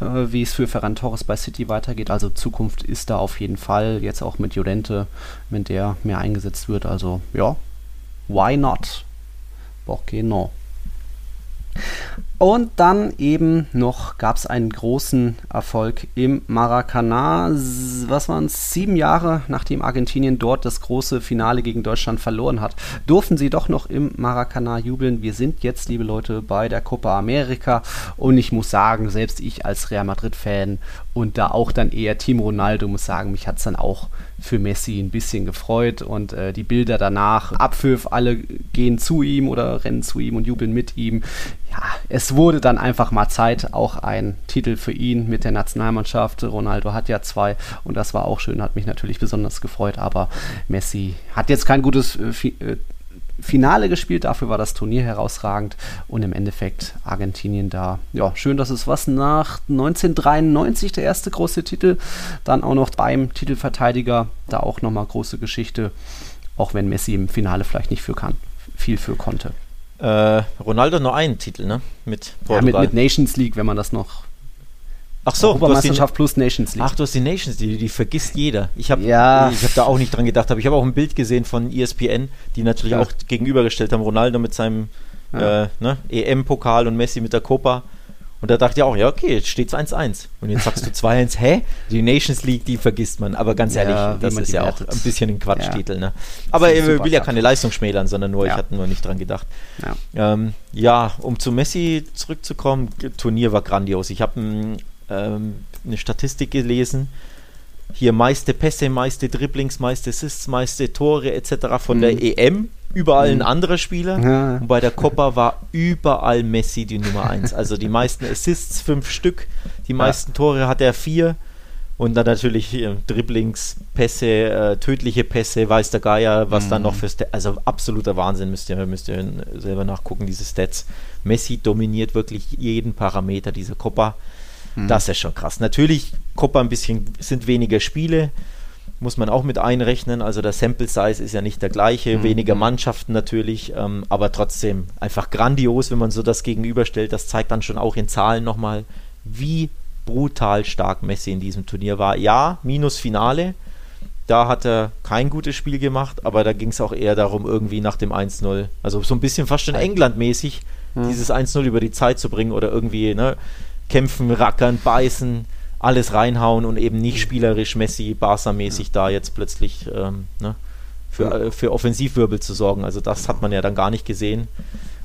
äh, wie es für Ferran Torres bei City weitergeht. Also Zukunft ist da auf jeden Fall. Jetzt auch mit Jolente, wenn der mehr eingesetzt wird. Also ja, why not? Porque no. Und dann eben noch gab es einen großen Erfolg im Maracanã. Was waren es? Sieben Jahre nachdem Argentinien dort das große Finale gegen Deutschland verloren hat, durften sie doch noch im Maracanã jubeln. Wir sind jetzt, liebe Leute, bei der Copa America. Und ich muss sagen, selbst ich als Real Madrid-Fan und da auch dann eher Team Ronaldo muss sagen, mich hat es dann auch für Messi ein bisschen gefreut. Und äh, die Bilder danach, Abpfiff, alle gehen zu ihm oder rennen zu ihm und jubeln mit ihm. Ja, es wurde dann einfach mal Zeit, auch ein Titel für ihn mit der Nationalmannschaft. Ronaldo hat ja zwei und das war auch schön, hat mich natürlich besonders gefreut. Aber Messi hat jetzt kein gutes äh, äh Finale gespielt, dafür war das Turnier herausragend und im Endeffekt Argentinien da. Ja, schön, dass es was nach 1993 der erste große Titel, dann auch noch beim Titelverteidiger, da auch nochmal große Geschichte, auch wenn Messi im Finale vielleicht nicht für kann, viel für konnte. Äh, Ronaldo nur einen Titel, ne? Mit Portugal. Ja, mit, mit Nations League, wenn man das noch Ach so, Europameisterschaft plus Nations League. Ach, du hast die Nations League, die vergisst jeder. Ich habe ja. hab da auch nicht dran gedacht, aber ich habe auch ein Bild gesehen von ESPN, die natürlich ja. auch gegenübergestellt haben, Ronaldo mit seinem ja. äh, ne, EM-Pokal und Messi mit der Copa. Und da dachte ich auch, ja, okay, jetzt steht es 1-1. Und jetzt sagst du 2-1, hä? Die Nations League, die vergisst man. Aber ganz ehrlich, ja, das ist ja auch ein bisschen ein Quatschtitel. Ja. Ne? Aber ich will ja keine Leistung schmälern, sondern nur, ja. ich hatte nur nicht dran gedacht. Ja. Ähm, ja, um zu Messi zurückzukommen, Turnier war grandios. Ich habe ein ähm, eine Statistik gelesen. Hier meiste Pässe, meiste Dribblings, meiste Assists, meiste Tore etc. von mhm. der EM. Überall mhm. ein anderer Spieler. Ja. Und bei der Copa war überall Messi die Nummer 1. Also die meisten Assists, fünf Stück. Die meisten ja. Tore hat er vier. Und dann natürlich äh, Dribblings, Pässe, äh, tödliche Pässe, weiß der Geier, was mhm. dann noch für Stats. Also absoluter Wahnsinn, müsst ihr, müsst ihr selber nachgucken, diese Stats. Messi dominiert wirklich jeden Parameter dieser Copa. Mhm. Das ist schon krass. Natürlich, Copa ein bisschen, sind weniger Spiele, muss man auch mit einrechnen. Also der Sample Size ist ja nicht der gleiche, mhm. weniger Mannschaften natürlich, ähm, aber trotzdem einfach grandios, wenn man so das gegenüberstellt. Das zeigt dann schon auch in Zahlen nochmal, wie brutal stark Messi in diesem Turnier war. Ja, minus Finale. Da hat er kein gutes Spiel gemacht, aber da ging es auch eher darum, irgendwie nach dem 1-0, also so ein bisschen fast schon England-mäßig, mhm. dieses 1-0 über die Zeit zu bringen oder irgendwie, ne, kämpfen, rackern, beißen, alles reinhauen und eben nicht spielerisch Messi, Barca-mäßig da jetzt plötzlich ähm, ne, für, äh, für Offensivwirbel zu sorgen. Also das hat man ja dann gar nicht gesehen.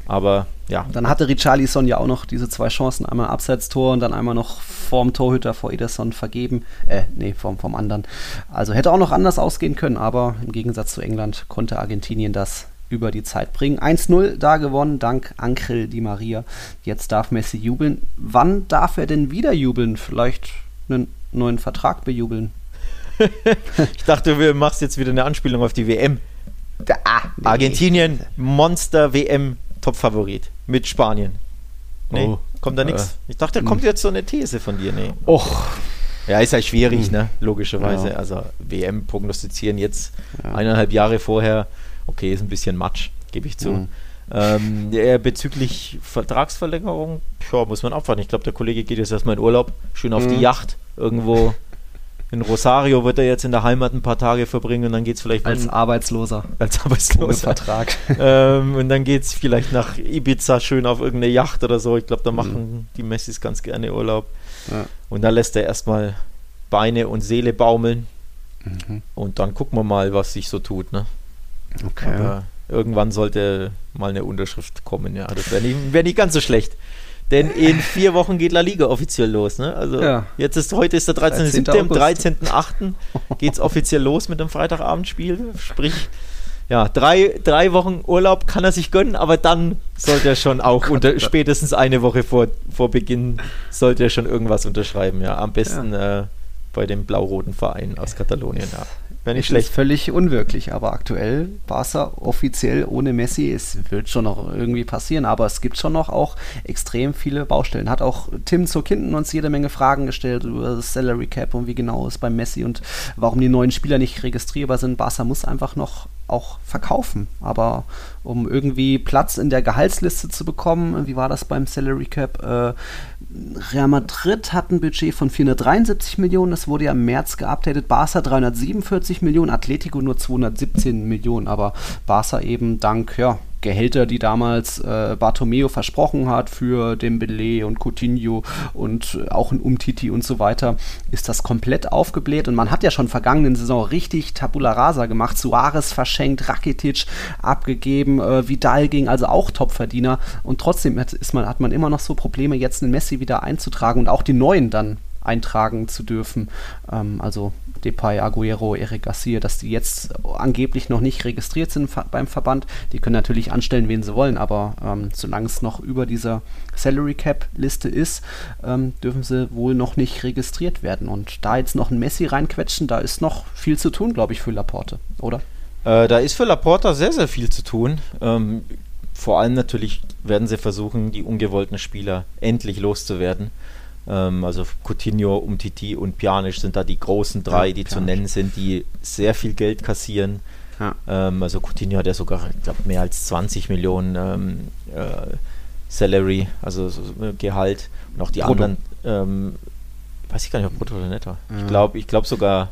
Aber ja. Dann hatte Richarlison ja auch noch diese zwei Chancen, einmal Abseitstor und dann einmal noch vorm Torhüter vor Ederson vergeben. Äh, nee, vom, vom anderen. Also hätte auch noch anders ausgehen können, aber im Gegensatz zu England konnte Argentinien das über die Zeit bringen. 1-0 da gewonnen, dank Ankril Di Maria. Jetzt darf Messi jubeln. Wann darf er denn wieder jubeln? Vielleicht einen neuen Vertrag bejubeln? ich dachte, du machst jetzt wieder eine Anspielung auf die WM. Da, ah, nee. Argentinien, Monster WM, Topfavorit mit Spanien. Nee, oh, kommt da nichts. Äh, ich dachte, da kommt hm. jetzt so eine These von dir. Nee. Och. Ja, ist ja schwierig, hm. ne? Logischerweise. Ja. Also WM prognostizieren jetzt ja. eineinhalb Jahre vorher Okay, ist ein bisschen Matsch, gebe ich zu. Mhm. Ähm, ja, bezüglich Vertragsverlängerung, ja, muss man abwarten. Ich glaube, der Kollege geht jetzt erstmal in Urlaub, schön auf mhm. die Yacht irgendwo. In Rosario wird er jetzt in der Heimat ein paar Tage verbringen und dann geht es vielleicht als Arbeitsloser. Als Arbeitsloser. Ohne Vertrag. ähm, und dann geht es vielleicht nach Ibiza schön auf irgendeine Yacht oder so. Ich glaube, da mhm. machen die Messis ganz gerne Urlaub. Ja. Und da lässt er erstmal Beine und Seele baumeln. Mhm. Und dann gucken wir mal, was sich so tut. Ne? Okay. Aber irgendwann sollte mal eine Unterschrift kommen, ja. Das wäre nicht, wär nicht ganz so schlecht. Denn in vier Wochen geht La Liga offiziell los. Ne? Also ja. jetzt ist heute ist der 13.7. 13. am 13.8. geht es offiziell los mit dem Freitagabendspiel. Sprich, ja, drei, drei Wochen Urlaub kann er sich gönnen, aber dann sollte er schon auch unter, spätestens eine Woche vor, vor Beginn sollte er schon irgendwas unterschreiben. Ja, am besten ja. Äh, bei dem blau-roten Verein aus Katalonien. Ja. Wäre nicht schlecht. Ist völlig unwirklich, aber aktuell Barca offiziell ohne Messi, es wird schon noch irgendwie passieren, aber es gibt schon noch auch extrem viele Baustellen. Hat auch Tim zur Kinden uns jede Menge Fragen gestellt über das Salary Cap und wie genau es beim Messi und warum die neuen Spieler nicht registrierbar sind. Barca muss einfach noch auch verkaufen. Aber um irgendwie Platz in der Gehaltsliste zu bekommen, wie war das beim Salary Cap? Äh, Real Madrid hat ein Budget von 473 Millionen, das wurde ja im März geupdatet. Barca 347 Millionen, Atletico nur 217 Millionen, aber Barca eben dank ja, Gehälter, die damals äh, Bartomeo versprochen hat für Dembele und Coutinho und äh, auch ein Umtiti und so weiter, ist das komplett aufgebläht. Und man hat ja schon vergangenen Saison richtig Tabula Rasa gemacht, Suarez verschenkt, Rakitic abgegeben, äh, Vidal ging also auch Topverdiener. Und trotzdem hat, ist man, hat man immer noch so Probleme, jetzt einen Messi wieder einzutragen und auch die neuen dann eintragen zu dürfen. Ähm, also Depay, Aguero, Eric Garcia, dass die jetzt angeblich noch nicht registriert sind beim Verband. Die können natürlich anstellen, wen sie wollen, aber ähm, solange es noch über dieser Salary Cap Liste ist, ähm, dürfen sie wohl noch nicht registriert werden. Und da jetzt noch ein Messi reinquetschen, da ist noch viel zu tun, glaube ich, für Laporte, oder? Äh, da ist für Laporta sehr, sehr viel zu tun. Ähm, vor allem natürlich werden sie versuchen, die ungewollten Spieler endlich loszuwerden. Ähm, also Coutinho, Umtiti und Pjanic sind da die großen drei, ja, die Pjanic. zu nennen sind, die sehr viel Geld kassieren. Ja. Ähm, also Coutinho hat ja sogar, ich glaube, mehr als 20 Millionen ähm, äh, Salary, also so, Gehalt. Und auch die Brutto. anderen, ähm, weiß ich gar nicht, ob Brutto oder Netto. Ja. Ich glaube ich glaub sogar.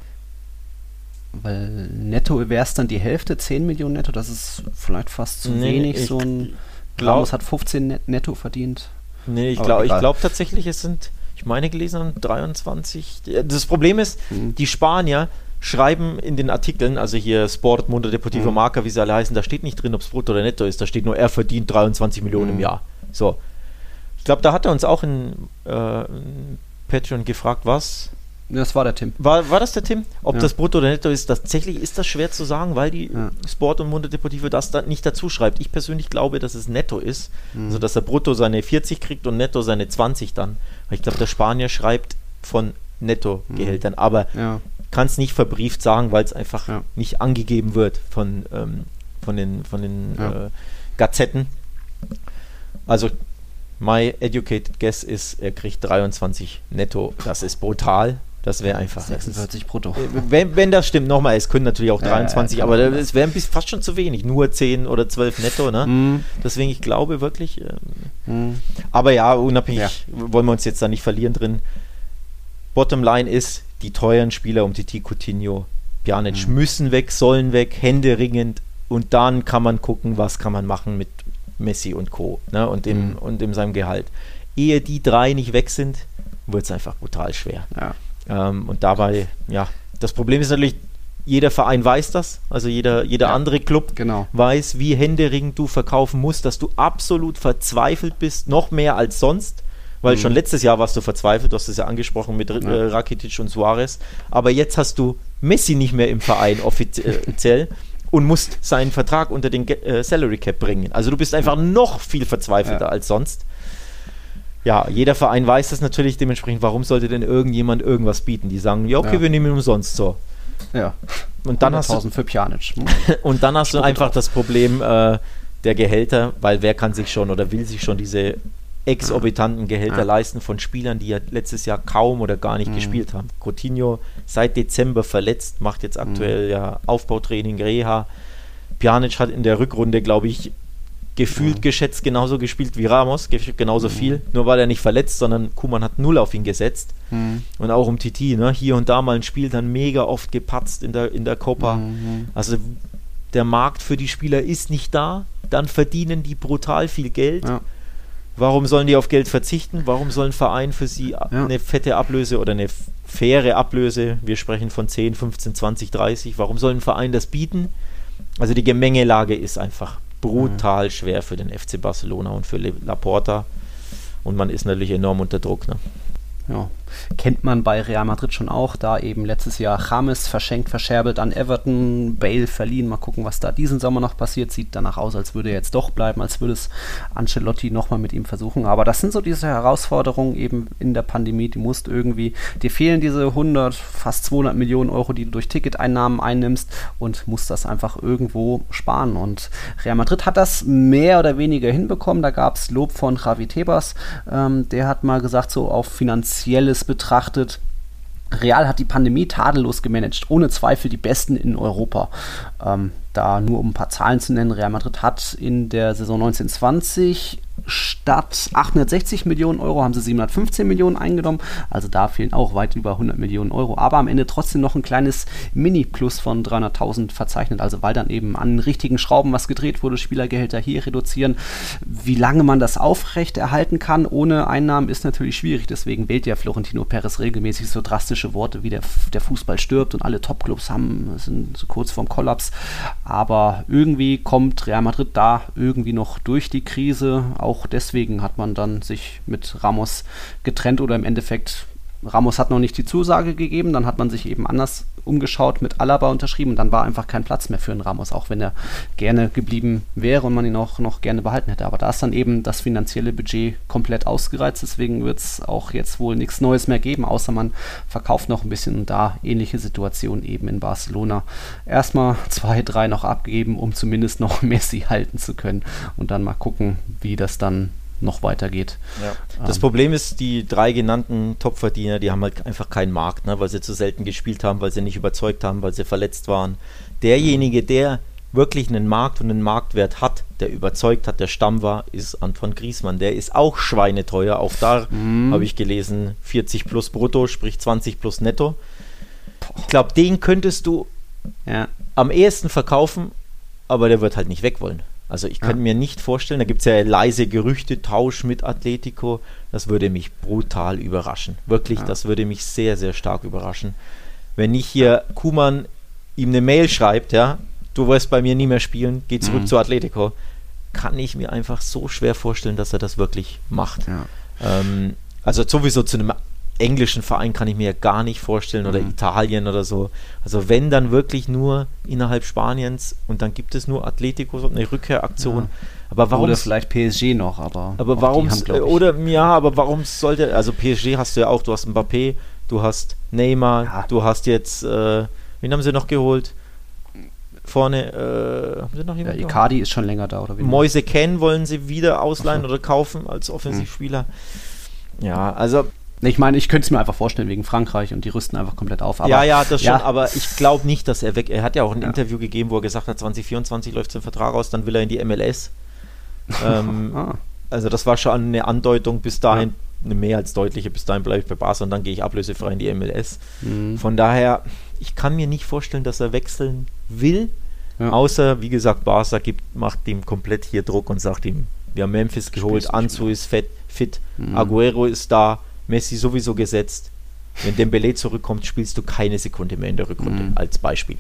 Weil netto wäre es dann die Hälfte, 10 Millionen netto, das ist vielleicht fast zu nee, wenig. So ein Ramos hat 15 net netto verdient. Nee, ich glaube glaub tatsächlich, es sind, ich meine gelesen haben, 23. Das Problem ist, mhm. die Spanier schreiben in den Artikeln, also hier Sport, Mundo Deportivo mhm. Marca, wie sie alle heißen, da steht nicht drin, ob es brutto oder netto ist, da steht nur, er verdient 23 Millionen mhm. im Jahr. So. Ich glaube, da hat er uns auch in, äh, in Patreon gefragt, was das war der Tim. War, war das der Tim? Ob ja. das brutto oder netto ist, tatsächlich ist das schwer zu sagen, weil die ja. Sport und Mundo Deportivo das da nicht dazu schreibt. Ich persönlich glaube, dass es netto ist, mhm. also dass er brutto seine 40 kriegt und netto seine 20 dann. Weil ich glaube, der Spanier schreibt von Netto-Gehältern, mhm. aber ja. kann es nicht verbrieft sagen, weil es einfach ja. nicht angegeben wird von, ähm, von den, von den äh, Gazetten. Also my educated guess ist, er kriegt 23 netto. Das ist brutal. Das wäre einfach. 46 brutto. Äh, wenn, wenn das stimmt, nochmal, es können natürlich auch 23, ja, ja, aber es wäre fast schon zu wenig. Nur 10 oder 12 netto, ne? Mm. Deswegen, ich glaube wirklich. Ähm, mm. Aber ja, unabhängig, ja. wollen wir uns jetzt da nicht verlieren drin. Bottomline ist, die teuren Spieler um Titi Coutinho, Pjanic mm. müssen weg, sollen weg, Hände ringend und dann kann man gucken, was kann man machen mit Messi und Co. Ne? Und, dem, mhm. und in seinem Gehalt. Ehe die drei nicht weg sind, wird es einfach brutal schwer. Ja. Ähm, und dabei, ja, das Problem ist natürlich, jeder Verein weiß das, also jeder, jeder ja, andere Club genau. weiß, wie händeringend du verkaufen musst, dass du absolut verzweifelt bist, noch mehr als sonst, weil mhm. schon letztes Jahr warst du verzweifelt, du hast es ja angesprochen mit ja. Äh, Rakitic und Suarez, aber jetzt hast du Messi nicht mehr im Verein offiziell und musst seinen Vertrag unter den äh, Salary Cap bringen. Also du bist einfach noch viel verzweifelter ja. als sonst ja, jeder Verein weiß das natürlich dementsprechend. Warum sollte denn irgendjemand irgendwas bieten? Die sagen, ja, okay, ja. wir nehmen ihn umsonst so. Ja. Und dann hast du für Pjanic. und dann hast du einfach das Problem äh, der Gehälter, weil wer kann sich schon oder will sich schon diese exorbitanten Gehälter ja. leisten von Spielern, die ja letztes Jahr kaum oder gar nicht mhm. gespielt haben. Coutinho seit Dezember verletzt, macht jetzt aktuell mhm. ja Aufbautraining, Reha. Pjanic hat in der Rückrunde, glaube ich, gefühlt ja. geschätzt genauso gespielt wie Ramos, genauso mhm. viel, nur war er nicht verletzt, sondern Kuman hat null auf ihn gesetzt. Mhm. Und auch um Titi, ne? hier und da mal ein Spiel dann mega oft gepatzt in der, in der Copa. Mhm. Also der Markt für die Spieler ist nicht da, dann verdienen die brutal viel Geld. Ja. Warum sollen die auf Geld verzichten? Warum soll ein Verein für sie ja. eine fette Ablöse oder eine faire Ablöse, wir sprechen von 10, 15, 20, 30, warum soll ein Verein das bieten? Also die Gemengelage ist einfach brutal mhm. schwer für den FC Barcelona und für Laporta. Und man ist natürlich enorm unter Druck. Ne? Ja, kennt man bei Real Madrid schon auch, da eben letztes Jahr James verschenkt, verscherbelt an Everton, Bale verliehen. Mal gucken, was da diesen Sommer noch passiert. Sieht danach aus, als würde er jetzt doch bleiben, als würde es Ancelotti nochmal mit ihm versuchen. Aber das sind so diese Herausforderungen eben in der Pandemie. Die musst irgendwie, dir fehlen diese 100, fast 200 Millionen Euro, die du durch Ticketeinnahmen einnimmst und musst das einfach irgendwo sparen. Und Real Madrid hat das mehr oder weniger hinbekommen. Da gab es Lob von Javi Tebas. Ähm, der hat mal gesagt, so auf finanzielles betrachtet, Real hat die Pandemie tadellos gemanagt, ohne Zweifel die besten in Europa. Ähm, da nur um ein paar Zahlen zu nennen, Real Madrid hat in der Saison 1920 statt 860 Millionen Euro haben sie 715 Millionen eingenommen. Also da fehlen auch weit über 100 Millionen Euro. Aber am Ende trotzdem noch ein kleines Mini-Plus von 300.000 verzeichnet. Also weil dann eben an richtigen Schrauben was gedreht wurde, Spielergehälter hier reduzieren. Wie lange man das aufrecht erhalten kann ohne Einnahmen ist natürlich schwierig. Deswegen wählt ja Florentino Perez regelmäßig so drastische Worte wie der, der Fußball stirbt und alle Topclubs haben sind so kurz vorm Kollaps. Aber irgendwie kommt Real Madrid da irgendwie noch durch die Krise. Auch deswegen hat man dann sich mit Ramos getrennt oder im Endeffekt Ramos hat noch nicht die Zusage gegeben, dann hat man sich eben anders umgeschaut, mit Alaba unterschrieben und dann war einfach kein Platz mehr für einen Ramos, auch wenn er gerne geblieben wäre und man ihn auch noch gerne behalten hätte. Aber da ist dann eben das finanzielle Budget komplett ausgereizt, deswegen wird es auch jetzt wohl nichts Neues mehr geben, außer man verkauft noch ein bisschen und da ähnliche Situation eben in Barcelona. Erstmal zwei, drei noch abgeben, um zumindest noch Messi halten zu können und dann mal gucken, wie das dann noch weitergeht. Ja. Das ähm. Problem ist, die drei genannten Topverdiener, die haben halt einfach keinen Markt, ne, weil sie zu selten gespielt haben, weil sie nicht überzeugt haben, weil sie verletzt waren. Derjenige, der wirklich einen Markt und einen Marktwert hat, der überzeugt hat, der Stamm war, ist Anton Griesmann. Der ist auch schweineteuer. Auch da mhm. habe ich gelesen, 40 plus brutto, sprich 20 plus netto. Ich glaube, den könntest du ja. am ehesten verkaufen, aber der wird halt nicht weg wollen. Also ich könnte ja. mir nicht vorstellen, da gibt es ja leise Gerüchte, Tausch mit Atletico. Das würde mich brutal überraschen. Wirklich, ja. das würde mich sehr, sehr stark überraschen. Wenn nicht hier Kuman ihm eine Mail schreibt, ja, du wirst bei mir nie mehr spielen, geh zurück mhm. zu Atletico, kann ich mir einfach so schwer vorstellen, dass er das wirklich macht. Ja. Ähm, also sowieso zu einem englischen Verein kann ich mir ja gar nicht vorstellen oder mhm. Italien oder so. Also wenn dann wirklich nur innerhalb Spaniens und dann gibt es nur Atletico so eine Rückkehraktion. Ja. Aber warum oder vielleicht PSG noch, aber aber warum oder ja, aber warum sollte also PSG hast du ja auch, du hast Mbappé, du hast Neymar, ja. du hast jetzt äh, wen haben sie noch geholt? Vorne äh, haben sie noch jemanden? Ja, Icardi ist schon länger da oder wie? Moise Ken wollen sie wieder ausleihen oder kaufen als Offensivspieler. Ja, also ich meine, ich könnte es mir einfach vorstellen wegen Frankreich und die rüsten einfach komplett auf. Aber, ja, ja, das ja. schon, aber ich glaube nicht, dass er weg. Er hat ja auch ein ja. Interview gegeben, wo er gesagt hat, 2024 läuft sein Vertrag aus, dann will er in die MLS. ähm, ah. Also das war schon eine Andeutung bis dahin, ja. eine mehr als deutliche, bis dahin bleibe ich bei Barca und dann gehe ich ablösefrei in die MLS. Mhm. Von daher, ich kann mir nicht vorstellen, dass er wechseln will, außer, wie gesagt, Barca gibt, macht ihm komplett hier Druck und sagt ihm, wir haben Memphis geholt, Anzu ist fett, fit, mhm. Aguero ist da, Messi sowieso gesetzt. Wenn Dembele zurückkommt, spielst du keine Sekunde mehr in der Rückrunde, mhm. als Beispiel.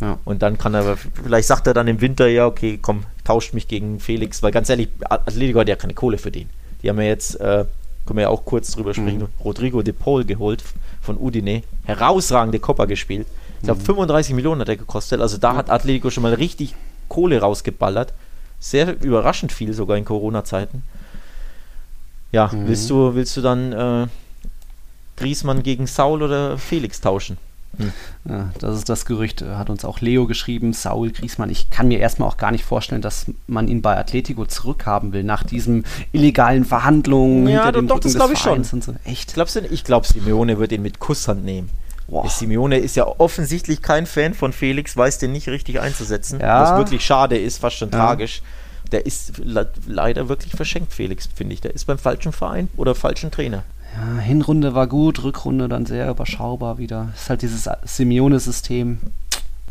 Ja. Und dann kann er, vielleicht sagt er dann im Winter, ja, okay, komm, tauscht mich gegen Felix, weil ganz ehrlich, Atletico hat ja keine Kohle für den. Die haben ja jetzt, äh, können wir ja auch kurz drüber sprechen, mhm. Rodrigo de Paul geholt von Udine, herausragende Copper gespielt. Ich glaube, mhm. 35 Millionen hat er gekostet, also da hat Atletico schon mal richtig Kohle rausgeballert. Sehr überraschend viel sogar in Corona-Zeiten. Ja, mhm. willst du, willst du dann äh, Griesmann gegen Saul oder Felix tauschen? Hm. Ja, das ist das Gerücht, hat uns auch Leo geschrieben, Saul Griesmann. Ich kann mir erstmal auch gar nicht vorstellen, dass man ihn bei Atletico zurückhaben will, nach diesen illegalen Verhandlungen. Ja, doch, doch das glaube ich schon. So. Echt? Glaubst du, ich glaube, Simeone wird ihn mit Kusshand nehmen. Boah. Simeone ist ja offensichtlich kein Fan von Felix, weiß den nicht richtig einzusetzen. Ja. Was wirklich schade ist, fast schon ja. tragisch der ist le leider wirklich verschenkt, Felix, finde ich. Der ist beim falschen Verein oder falschen Trainer. Ja, Hinrunde war gut, Rückrunde dann sehr überschaubar wieder. Ist halt dieses Simeone-System.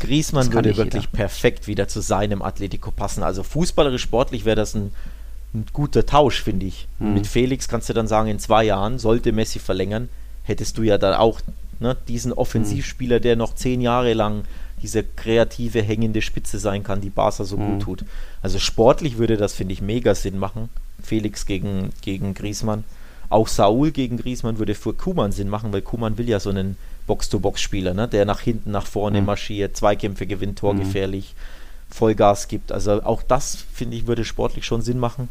Griesmann würde wirklich jeder. perfekt wieder zu seinem Atletico passen. Also fußballerisch, sportlich wäre das ein, ein, guter Tausch, finde ich. Mhm. Mit Felix kannst du dann sagen, in zwei Jahren sollte Messi verlängern, hättest du ja dann auch ne, diesen Offensivspieler, der noch zehn Jahre lang diese kreative, hängende Spitze sein kann, die Barca so mhm. gut tut. Also sportlich würde das, finde ich, mega Sinn machen. Felix gegen, gegen Griesmann. Auch Saul gegen Griesmann würde für Kuman Sinn machen, weil Kuman will ja so einen Box-to-Box-Spieler, ne? der nach hinten, nach vorne mhm. marschiert, Zweikämpfe gewinnt, torgefährlich, mhm. Vollgas gibt. Also auch das, finde ich, würde sportlich schon Sinn machen.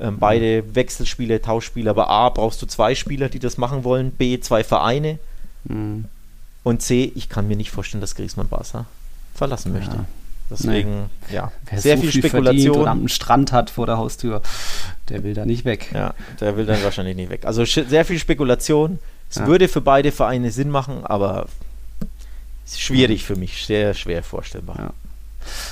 Ähm, beide. Wechselspiele, Tauschspiele, aber A, brauchst du zwei Spieler, die das machen wollen, B, zwei Vereine. Mhm. Und C, ich kann mir nicht vorstellen, dass Griezmann Barca verlassen möchte. Ja. Deswegen, nee. ja, Wer sehr so viel, viel Spekulation. Und einen Strand hat vor der Haustür, der will da nicht weg. Ja, der will dann wahrscheinlich nicht weg. Also sehr viel Spekulation. Es ja. würde für beide Vereine Sinn machen, aber schwierig für mich, sehr schwer vorstellbar. Ja.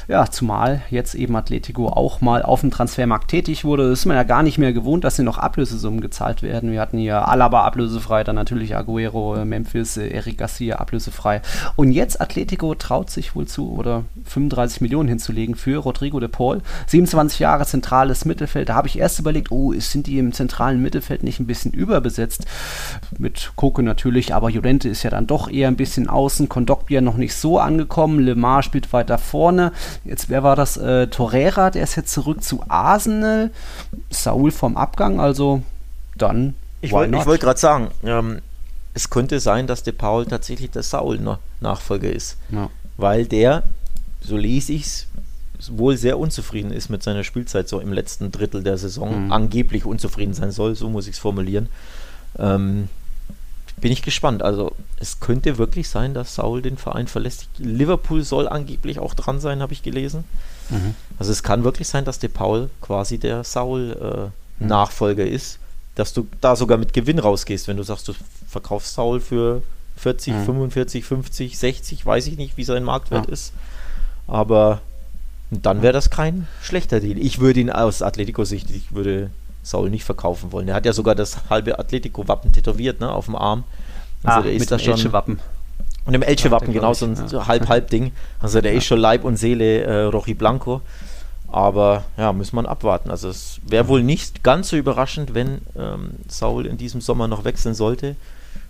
Ja, zumal jetzt eben Atletico auch mal auf dem Transfermarkt tätig wurde. Das ist man ja gar nicht mehr gewohnt, dass hier noch Ablösesummen gezahlt werden. Wir hatten hier Alaba ablösefrei, dann natürlich Aguero, äh, Memphis, äh, Eric Garcia ablösefrei. Und jetzt Atletico traut sich wohl zu, oder 35 Millionen hinzulegen für Rodrigo de Paul. 27 Jahre zentrales Mittelfeld. Da habe ich erst überlegt, oh, sind die im zentralen Mittelfeld nicht ein bisschen überbesetzt? Mit Koke natürlich, aber Jurente ist ja dann doch eher ein bisschen außen. Kondogbia noch nicht so angekommen. Lemar spielt weiter vorne vorne. Jetzt, wer war das? Äh, Torreira, der ist jetzt zurück zu Arsenal. Saul vom Abgang, also dann. Ich wollte wollt gerade sagen, ähm, es könnte sein, dass der Paul tatsächlich der Saul-Nachfolger ist. Ja. Weil der, so lese ich es, wohl sehr unzufrieden ist mit seiner Spielzeit so im letzten Drittel der Saison. Mhm. Angeblich unzufrieden sein soll, so muss ich es formulieren. Ähm, bin ich gespannt. Also es könnte wirklich sein, dass Saul den Verein verlässt. Liverpool soll angeblich auch dran sein, habe ich gelesen. Mhm. Also es kann wirklich sein, dass der Paul quasi der Saul-Nachfolger äh, mhm. ist. Dass du da sogar mit Gewinn rausgehst, wenn du sagst, du verkaufst Saul für 40, mhm. 45, 50, 60, weiß ich nicht, wie sein Marktwert ja. ist. Aber dann wäre das kein schlechter Deal. Ich würde ihn aus Atletico-Sicht, ich würde Saul nicht verkaufen wollen. Er hat ja sogar das halbe Atletico-Wappen tätowiert, ne, auf dem Arm. Also ah, der ist mit da dem Elche-Wappen. Und dem Elche-Wappen, genau, so ein ja. Halb-Halb-Ding. Also der ja. ist schon Leib und Seele äh, Rochi Blanco. Aber ja, muss man abwarten. Also es wäre wohl nicht ganz so überraschend, wenn ähm, Saul in diesem Sommer noch wechseln sollte.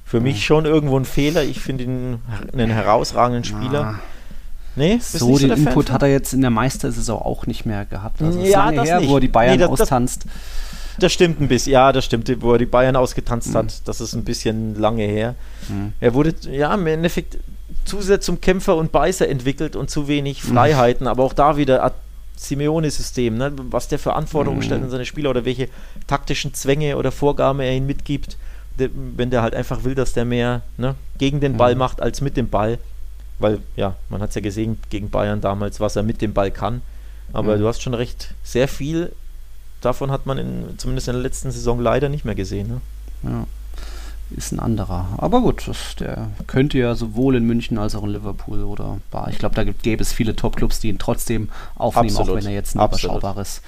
Für mich schon irgendwo ein Fehler. Ich finde ihn einen herausragenden Spieler. Nee, so den Input hat er jetzt in der Meistersaison auch nicht mehr gehabt. Also ja, lange das her, nicht. wo er die Bayern nee, das, austanzt. Das, das stimmt ein bisschen, ja, das stimmt, wo er die Bayern ausgetanzt mhm. hat. Das ist ein bisschen lange her. Mhm. Er wurde, ja, im Endeffekt zu sehr zum Kämpfer und Beißer entwickelt und zu wenig mhm. Freiheiten, aber auch da wieder Simeone-System, ne? was der für Anforderungen stellt an mhm. seine Spieler oder welche taktischen Zwänge oder Vorgaben er ihnen mitgibt, wenn der halt einfach will, dass der mehr ne, gegen den Ball mhm. macht als mit dem Ball. Weil, ja, man hat es ja gesehen gegen Bayern damals, was er mit dem Ball kann. Aber mhm. du hast schon recht, sehr viel davon hat man in, zumindest in der letzten Saison leider nicht mehr gesehen. Ne? Ja, ist ein anderer. Aber gut, das, der könnte ja sowohl in München als auch in Liverpool oder Bar. Ich glaube, da gäbe es viele Top-Clubs, die ihn trotzdem aufnehmen, Absolut. auch wenn er jetzt ein überschaubares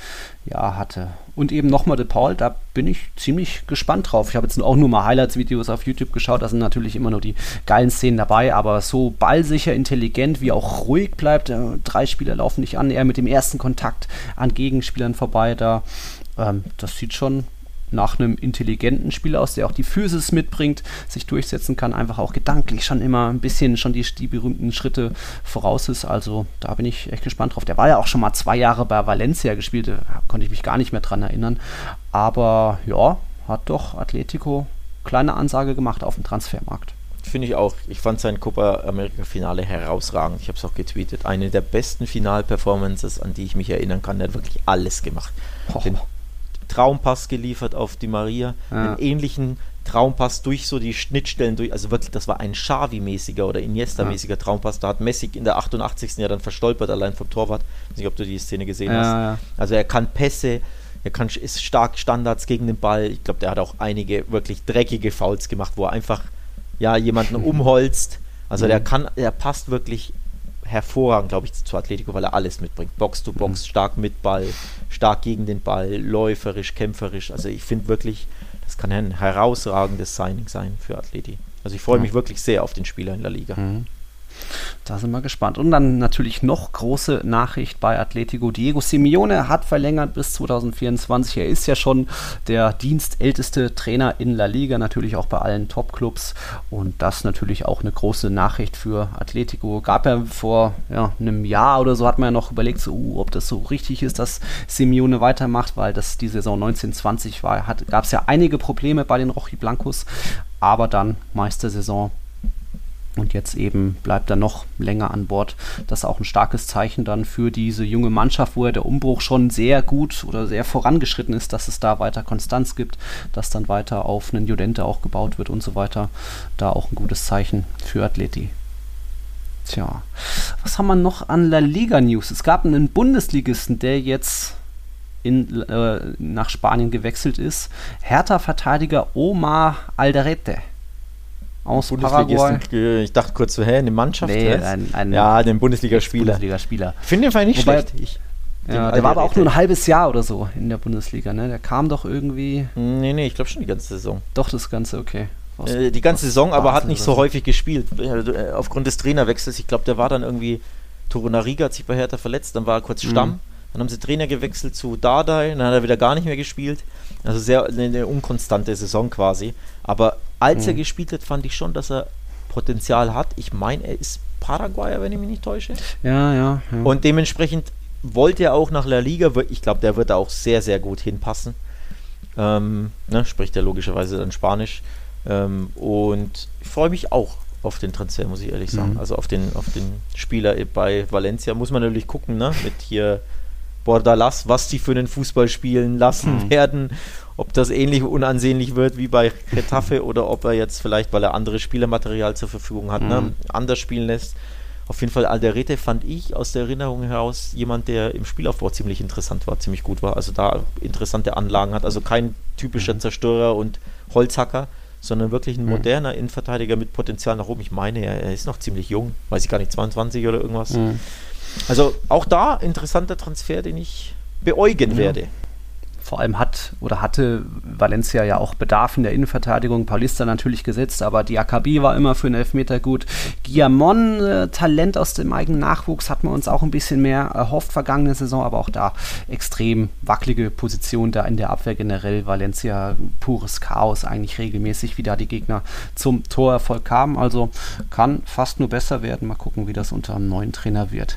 Jahr hatte. Und eben nochmal De Paul, da bin ich ziemlich gespannt drauf. Ich habe jetzt auch nur mal Highlights-Videos auf YouTube geschaut, da sind natürlich immer nur die geilen Szenen dabei, aber so ballsicher, intelligent, wie auch ruhig bleibt. Äh, drei Spieler laufen nicht an, er mit dem ersten Kontakt an Gegenspielern vorbei, da ähm, das sieht schon nach einem intelligenten Spieler aus, der auch die Physis mitbringt, sich durchsetzen kann, einfach auch gedanklich schon immer ein bisschen schon die, die berühmten Schritte voraus ist. Also da bin ich echt gespannt drauf. Der war ja auch schon mal zwei Jahre bei Valencia gespielt, da konnte ich mich gar nicht mehr dran erinnern. Aber ja, hat doch Atletico kleine Ansage gemacht auf dem Transfermarkt. Finde ich auch. Ich fand sein Copa America Finale herausragend. Ich habe es auch getweetet. Eine der besten Finalperformances, an die ich mich erinnern kann. Er hat wirklich alles gemacht. Den Traumpass geliefert auf die Maria, ja. einen ähnlichen Traumpass durch so die Schnittstellen durch, also wirklich, das war ein Xavi-mäßiger oder Iniesta-mäßiger ja. Traumpass. Da hat Messi in der 88. ja dann verstolpert, allein vom Torwart. Ich weiß nicht, ob du die Szene gesehen ja, hast. Also er kann Pässe, er kann, ist stark Standards gegen den Ball. Ich glaube, der hat auch einige wirklich dreckige Fouls gemacht, wo er einfach ja jemanden umholzt. Also mhm. der kann, er passt wirklich hervorragend, glaube ich, zu Atletico, weil er alles mitbringt. Box to Box, mhm. stark mit Ball, stark gegen den Ball, läuferisch, kämpferisch. Also ich finde wirklich, das kann ein herausragendes Signing sein für Atleti. Also ich freue mich wirklich sehr auf den Spieler in der Liga. Mhm. Da sind wir gespannt. Und dann natürlich noch große Nachricht bei Atletico. Diego Simeone hat verlängert bis 2024. Er ist ja schon der dienstälteste Trainer in La Liga, natürlich auch bei allen Top-Clubs. Und das natürlich auch eine große Nachricht für Atletico. Gab ja vor ja, einem Jahr oder so, hat man ja noch überlegt, so, uh, ob das so richtig ist, dass Simeone weitermacht, weil das die Saison 1920 war. Gab es ja einige Probleme bei den Rochi Blancos. Aber dann Meistersaison und jetzt eben bleibt er noch länger an Bord. Das ist auch ein starkes Zeichen dann für diese junge Mannschaft, wo ja der Umbruch schon sehr gut oder sehr vorangeschritten ist, dass es da weiter Konstanz gibt, dass dann weiter auf einen Judente auch gebaut wird und so weiter. Da auch ein gutes Zeichen für Atleti. Tja, was haben wir noch an La Liga News? Es gab einen Bundesligisten, der jetzt in, äh, nach Spanien gewechselt ist. Hertha-Verteidiger Omar Alderete aus Paraguay. Ich dachte kurz so, hä, eine Mannschaft? Nee, ein, ein ja, den Bundesligaspieler. Bundesligaspieler. Ich finde den Fall nicht Wobei, schlecht. Ich, ja, der war aber auch nur ein halbes Jahr oder so in der Bundesliga, ne? Der kam doch irgendwie. Nee, nee, ich glaube schon die ganze Saison. Doch, das Ganze, okay. Was, äh, die ganze Saison, aber hat nicht so häufig gespielt. Äh, aufgrund des Trainerwechsels. Ich glaube, der war dann irgendwie. Torunariga hat sich bei Hertha verletzt, dann war er kurz mhm. Stamm. Mhm. Dann haben sie Trainer gewechselt zu Dardai, dann hat er wieder gar nicht mehr gespielt. Also sehr eine, eine unkonstante Saison quasi. Aber als mhm. er gespielt hat, fand ich schon, dass er Potenzial hat. Ich meine, er ist Paraguayer, wenn ich mich nicht täusche. Ja, ja, ja. Und dementsprechend wollte er auch nach La Liga. Ich glaube, der wird da auch sehr, sehr gut hinpassen. Ähm, ne, spricht er logischerweise dann Spanisch. Ähm, und ich freue mich auch auf den Transfer, muss ich ehrlich sagen. Mhm. Also auf den, auf den Spieler bei Valencia muss man natürlich gucken, ne? Mit hier Bordalas, was die für einen Fußball spielen lassen mhm. werden. Ob das ähnlich unansehnlich wird wie bei Retafe oder ob er jetzt vielleicht, weil er andere Spielermaterial zur Verfügung hat, ne, mhm. ne, anders spielen lässt. Auf jeden Fall Alderete fand ich aus der Erinnerung heraus jemand, der im Spielaufbau ziemlich interessant war, ziemlich gut war. Also da interessante Anlagen hat. Also kein typischer mhm. Zerstörer und Holzhacker, sondern wirklich ein mhm. moderner Innenverteidiger mit Potenzial nach oben. Ich meine, er, er ist noch ziemlich jung, weiß ich gar nicht, 22 oder irgendwas. Mhm. Also auch da interessanter Transfer, den ich beäugen ja. werde. Vor allem hat oder hatte Valencia ja auch Bedarf in der Innenverteidigung. Paulista natürlich gesetzt, aber Diakabi war immer für einen Elfmeter gut. Guillamon, äh, Talent aus dem eigenen Nachwuchs, hat man uns auch ein bisschen mehr erhofft vergangene Saison, aber auch da extrem wackelige Position da in der Abwehr generell. Valencia pures Chaos eigentlich regelmäßig, wie da die Gegner zum Torerfolg kamen. Also kann fast nur besser werden. Mal gucken, wie das unter einem neuen Trainer wird.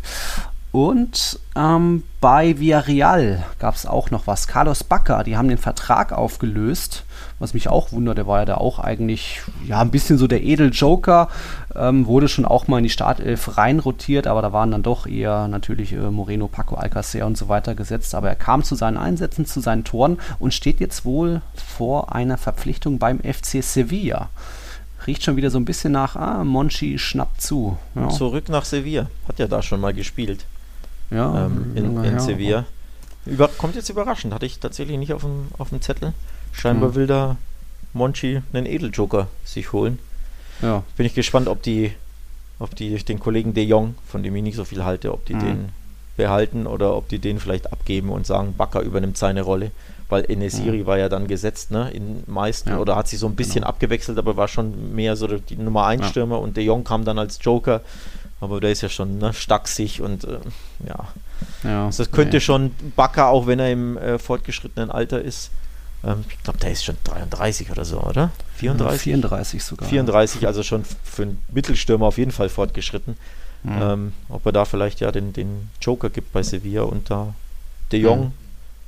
Und ähm, bei Villarreal gab es auch noch was. Carlos Bacca, die haben den Vertrag aufgelöst, was mich auch wundert. Der war ja da auch eigentlich ja, ein bisschen so der Edeljoker. Ähm, wurde schon auch mal in die Startelf reinrotiert, aber da waren dann doch eher natürlich äh, Moreno, Paco Alcacer und so weiter gesetzt. Aber er kam zu seinen Einsätzen, zu seinen Toren und steht jetzt wohl vor einer Verpflichtung beim FC Sevilla riecht schon wieder so ein bisschen nach, ah, Monchi schnappt zu. Ja. Zurück nach Sevilla. Hat ja da schon mal gespielt ja, ähm, in, in Sevilla. Über, kommt jetzt überraschend, hatte ich tatsächlich nicht auf dem, auf dem Zettel. Scheinbar mhm. will da Monchi einen Edeljoker sich holen. Ja. Bin ich gespannt, ob die, ob die den Kollegen De Jong, von dem ich nicht so viel halte, ob die mhm. den behalten oder ob die den vielleicht abgeben und sagen, Bakker übernimmt seine Rolle. Weil Enesiri mhm. war ja dann gesetzt, ne, in meisten, ja. oder hat sich so ein bisschen genau. abgewechselt, aber war schon mehr so die Nummer 1 Stürmer und De Jong kam dann als Joker aber der ist ja schon ne, stacksig und äh, ja. ja. Also das könnte nee. schon Bakker, auch wenn er im äh, fortgeschrittenen Alter ist. Ähm, ich glaube, der ist schon 33 oder so, oder? 34? 34 sogar. 34, also schon für einen Mittelstürmer auf jeden Fall fortgeschritten. Mhm. Ähm, ob er da vielleicht ja den, den Joker gibt bei Sevilla und da De Jong mhm.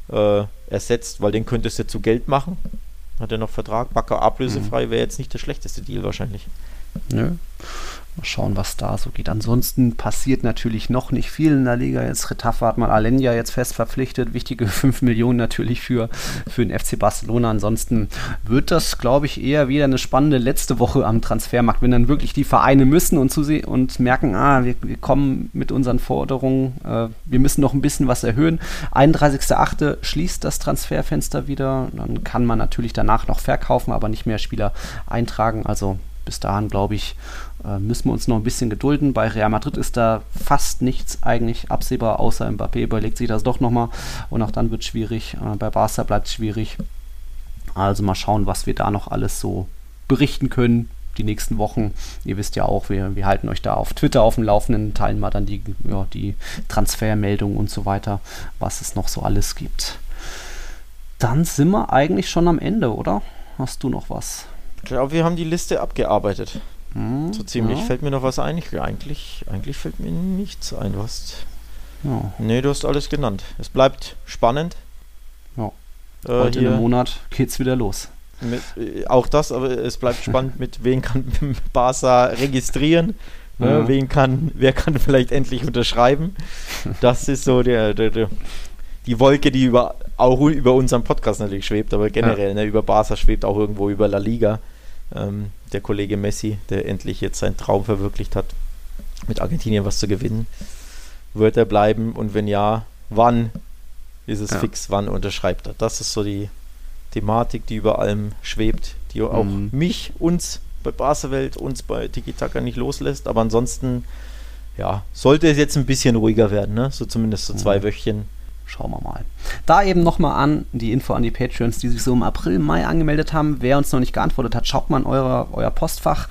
Äh, ersetzt, weil den könntest du zu Geld machen. Hat er noch Vertrag? Bakker ablösefrei mhm. wäre jetzt nicht der schlechteste Deal wahrscheinlich. Nö. Mal schauen, was da so geht. Ansonsten passiert natürlich noch nicht viel in der Liga. Jetzt Retafa hat man Alenia jetzt fest verpflichtet. Wichtige 5 Millionen natürlich für, für den FC Barcelona. Ansonsten wird das, glaube ich, eher wieder eine spannende letzte Woche am Transfermarkt, wenn dann wirklich die Vereine müssen und, zusehen und merken, ah, wir, wir kommen mit unseren Forderungen, äh, wir müssen noch ein bisschen was erhöhen. 31.8. schließt das Transferfenster wieder. Dann kann man natürlich danach noch verkaufen, aber nicht mehr Spieler eintragen. Also bis dahin, glaube ich, äh, müssen wir uns noch ein bisschen gedulden. Bei Real Madrid ist da fast nichts eigentlich absehbar, außer Mbappé überlegt sich das doch nochmal und auch dann wird es schwierig. Äh, bei Barca bleibt es schwierig. Also mal schauen, was wir da noch alles so berichten können die nächsten Wochen. Ihr wisst ja auch, wir, wir halten euch da auf Twitter auf dem Laufenden, teilen mal dann die, ja, die Transfermeldungen und so weiter, was es noch so alles gibt. Dann sind wir eigentlich schon am Ende, oder? Hast du noch was? Ich glaube, wir haben die Liste abgearbeitet. Hm, so ziemlich. Ja. Fällt mir noch was ein? Ich, eigentlich, eigentlich fällt mir nichts ein. Du hast. Ja. Nee, du hast alles genannt. Es bleibt spannend. Ja. Äh, Heute im Monat geht's wieder los. Mit, äh, auch das, aber es bleibt spannend, mit wem kann Barca registrieren. Ne, ja. wen kann, wer kann vielleicht endlich unterschreiben? Das ist so der, der, der die Wolke, die über, auch über unseren Podcast natürlich schwebt, aber generell ja. ne, über Barca schwebt auch irgendwo über La Liga. Ähm, der Kollege Messi, der endlich jetzt seinen Traum verwirklicht hat, mit Argentinien was zu gewinnen. Wird er bleiben und wenn ja, wann ist es ja. fix, wann unterschreibt er? Das ist so die Thematik, die über allem schwebt, die auch mhm. mich, uns bei Barca-Welt, uns bei Tiki Taka nicht loslässt, aber ansonsten, ja, sollte es jetzt ein bisschen ruhiger werden, ne? so zumindest so zwei mhm. Wöchchen Schauen wir mal. Da eben nochmal an, die Info an die Patreons, die sich so im April, Mai angemeldet haben. Wer uns noch nicht geantwortet hat, schaut mal in euer, euer Postfach.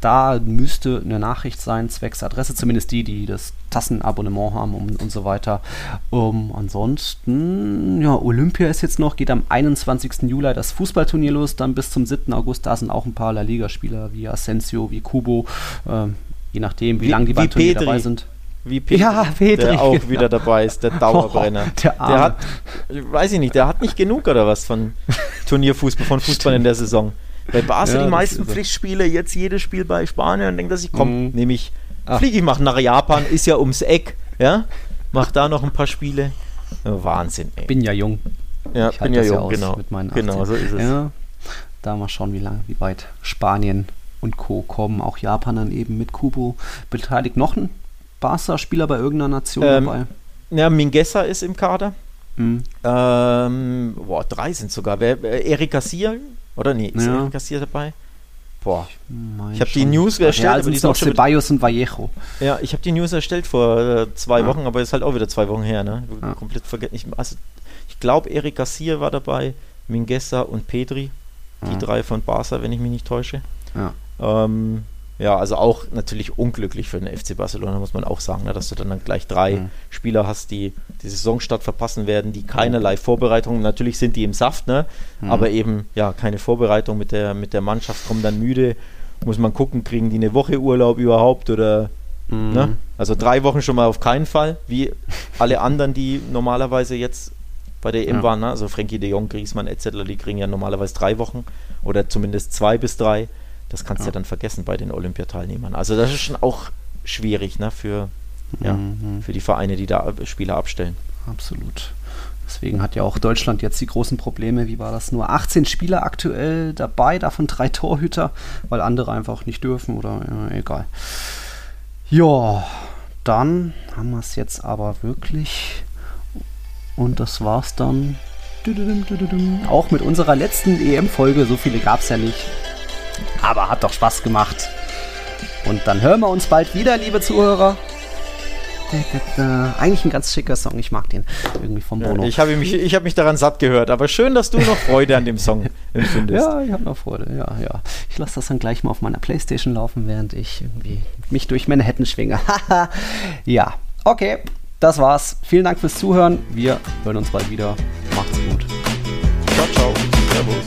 Da müsste eine Nachricht sein, zwecks Adresse, zumindest die, die das Tassenabonnement haben und, und so weiter. Um, ansonsten, ja, Olympia ist jetzt noch, geht am 21. Juli das Fußballturnier los, dann bis zum 7. August. Da sind auch ein paar La Liga-Spieler wie Asensio, wie Kubo, äh, je nachdem, wie, wie lange die beim Turnier dabei sind wie Petri, ja, Petri der auch wieder dabei ist, der Dauerbrenner. Oh, der, der, hat, weiß ich nicht, der hat nicht genug oder was von Turnierfußball, von Fußball in der Saison. Bei Barca ja, die meisten Pflichtspiele, jetzt jedes Spiel bei Spanien und denkt, dass ich komme, mhm. nehme ich, ah. fliege ich, mache nach Japan, ist ja ums Eck, ja, mach da noch ein paar Spiele. Wahnsinn, ey. Bin ja jung. Ja, ich bin ja jung, genau. genau, so ist es. Ja, da mal schauen, wie lange, wie weit Spanien und Co. kommen. Auch Japan dann eben mit Kubo beteiligt. Noch ein Barca-Spieler bei irgendeiner Nation ähm, dabei? Ja, Mingessa ist im Kader. Mhm. Ähm, boah, drei sind sogar. Wer, Eric Garcia? Oder nee, ist ja. Eric Garcia dabei? Boah. Ich, ich habe die News erstellt. Ja, also aber die noch Ceballos und Vallejo. Ja, ich habe die News erstellt vor äh, zwei ja. Wochen, aber ist halt auch wieder zwei Wochen her, ne? Ja. Komplett vergessen. Ich, also, ich glaube, Eric Garcia war dabei, Mingessa und Pedri. Die drei von Barca, wenn ich mich nicht täusche. Ja. Ähm, ja, also auch natürlich unglücklich für den FC Barcelona, muss man auch sagen, ne, dass du dann, dann gleich drei mhm. Spieler hast, die die Saisonstart verpassen werden, die keinerlei Vorbereitung, natürlich sind die im Saft, ne, mhm. aber eben, ja, keine Vorbereitung mit der, mit der Mannschaft, kommen dann müde, muss man gucken, kriegen die eine Woche Urlaub überhaupt oder, mhm. ne, also drei Wochen schon mal auf keinen Fall, wie alle anderen, die normalerweise jetzt bei der EM ja. waren, ne? also Frankie de Jong, Griezmann etc., die kriegen ja normalerweise drei Wochen oder zumindest zwei bis drei das kannst du ja. dann vergessen bei den Olympiateilnehmern. Also das ist schon auch schwierig ne, für, ja, mhm. für die Vereine, die da Spieler abstellen. Absolut. Deswegen hat ja auch Deutschland jetzt die großen Probleme. Wie war das? Nur 18 Spieler aktuell dabei, davon drei Torhüter, weil andere einfach nicht dürfen oder ja, egal. Ja, dann haben wir es jetzt aber wirklich. Und das war's dann. Auch mit unserer letzten EM-Folge. So viele gab es ja nicht. Aber hat doch Spaß gemacht. Und dann hören wir uns bald wieder, liebe Zuhörer. Eigentlich ein ganz schicker Song, ich mag den irgendwie vom Bono. Ja, ich habe mich, hab mich daran satt gehört, aber schön, dass du noch Freude an dem Song empfindest. Ja, ich habe noch Freude, ja, ja. Ich lasse das dann gleich mal auf meiner Playstation laufen, während ich irgendwie mich durch Manhattan schwinge. ja, okay, das war's. Vielen Dank fürs Zuhören. Wir hören uns bald wieder. Macht's gut. Ciao, ciao. Servus.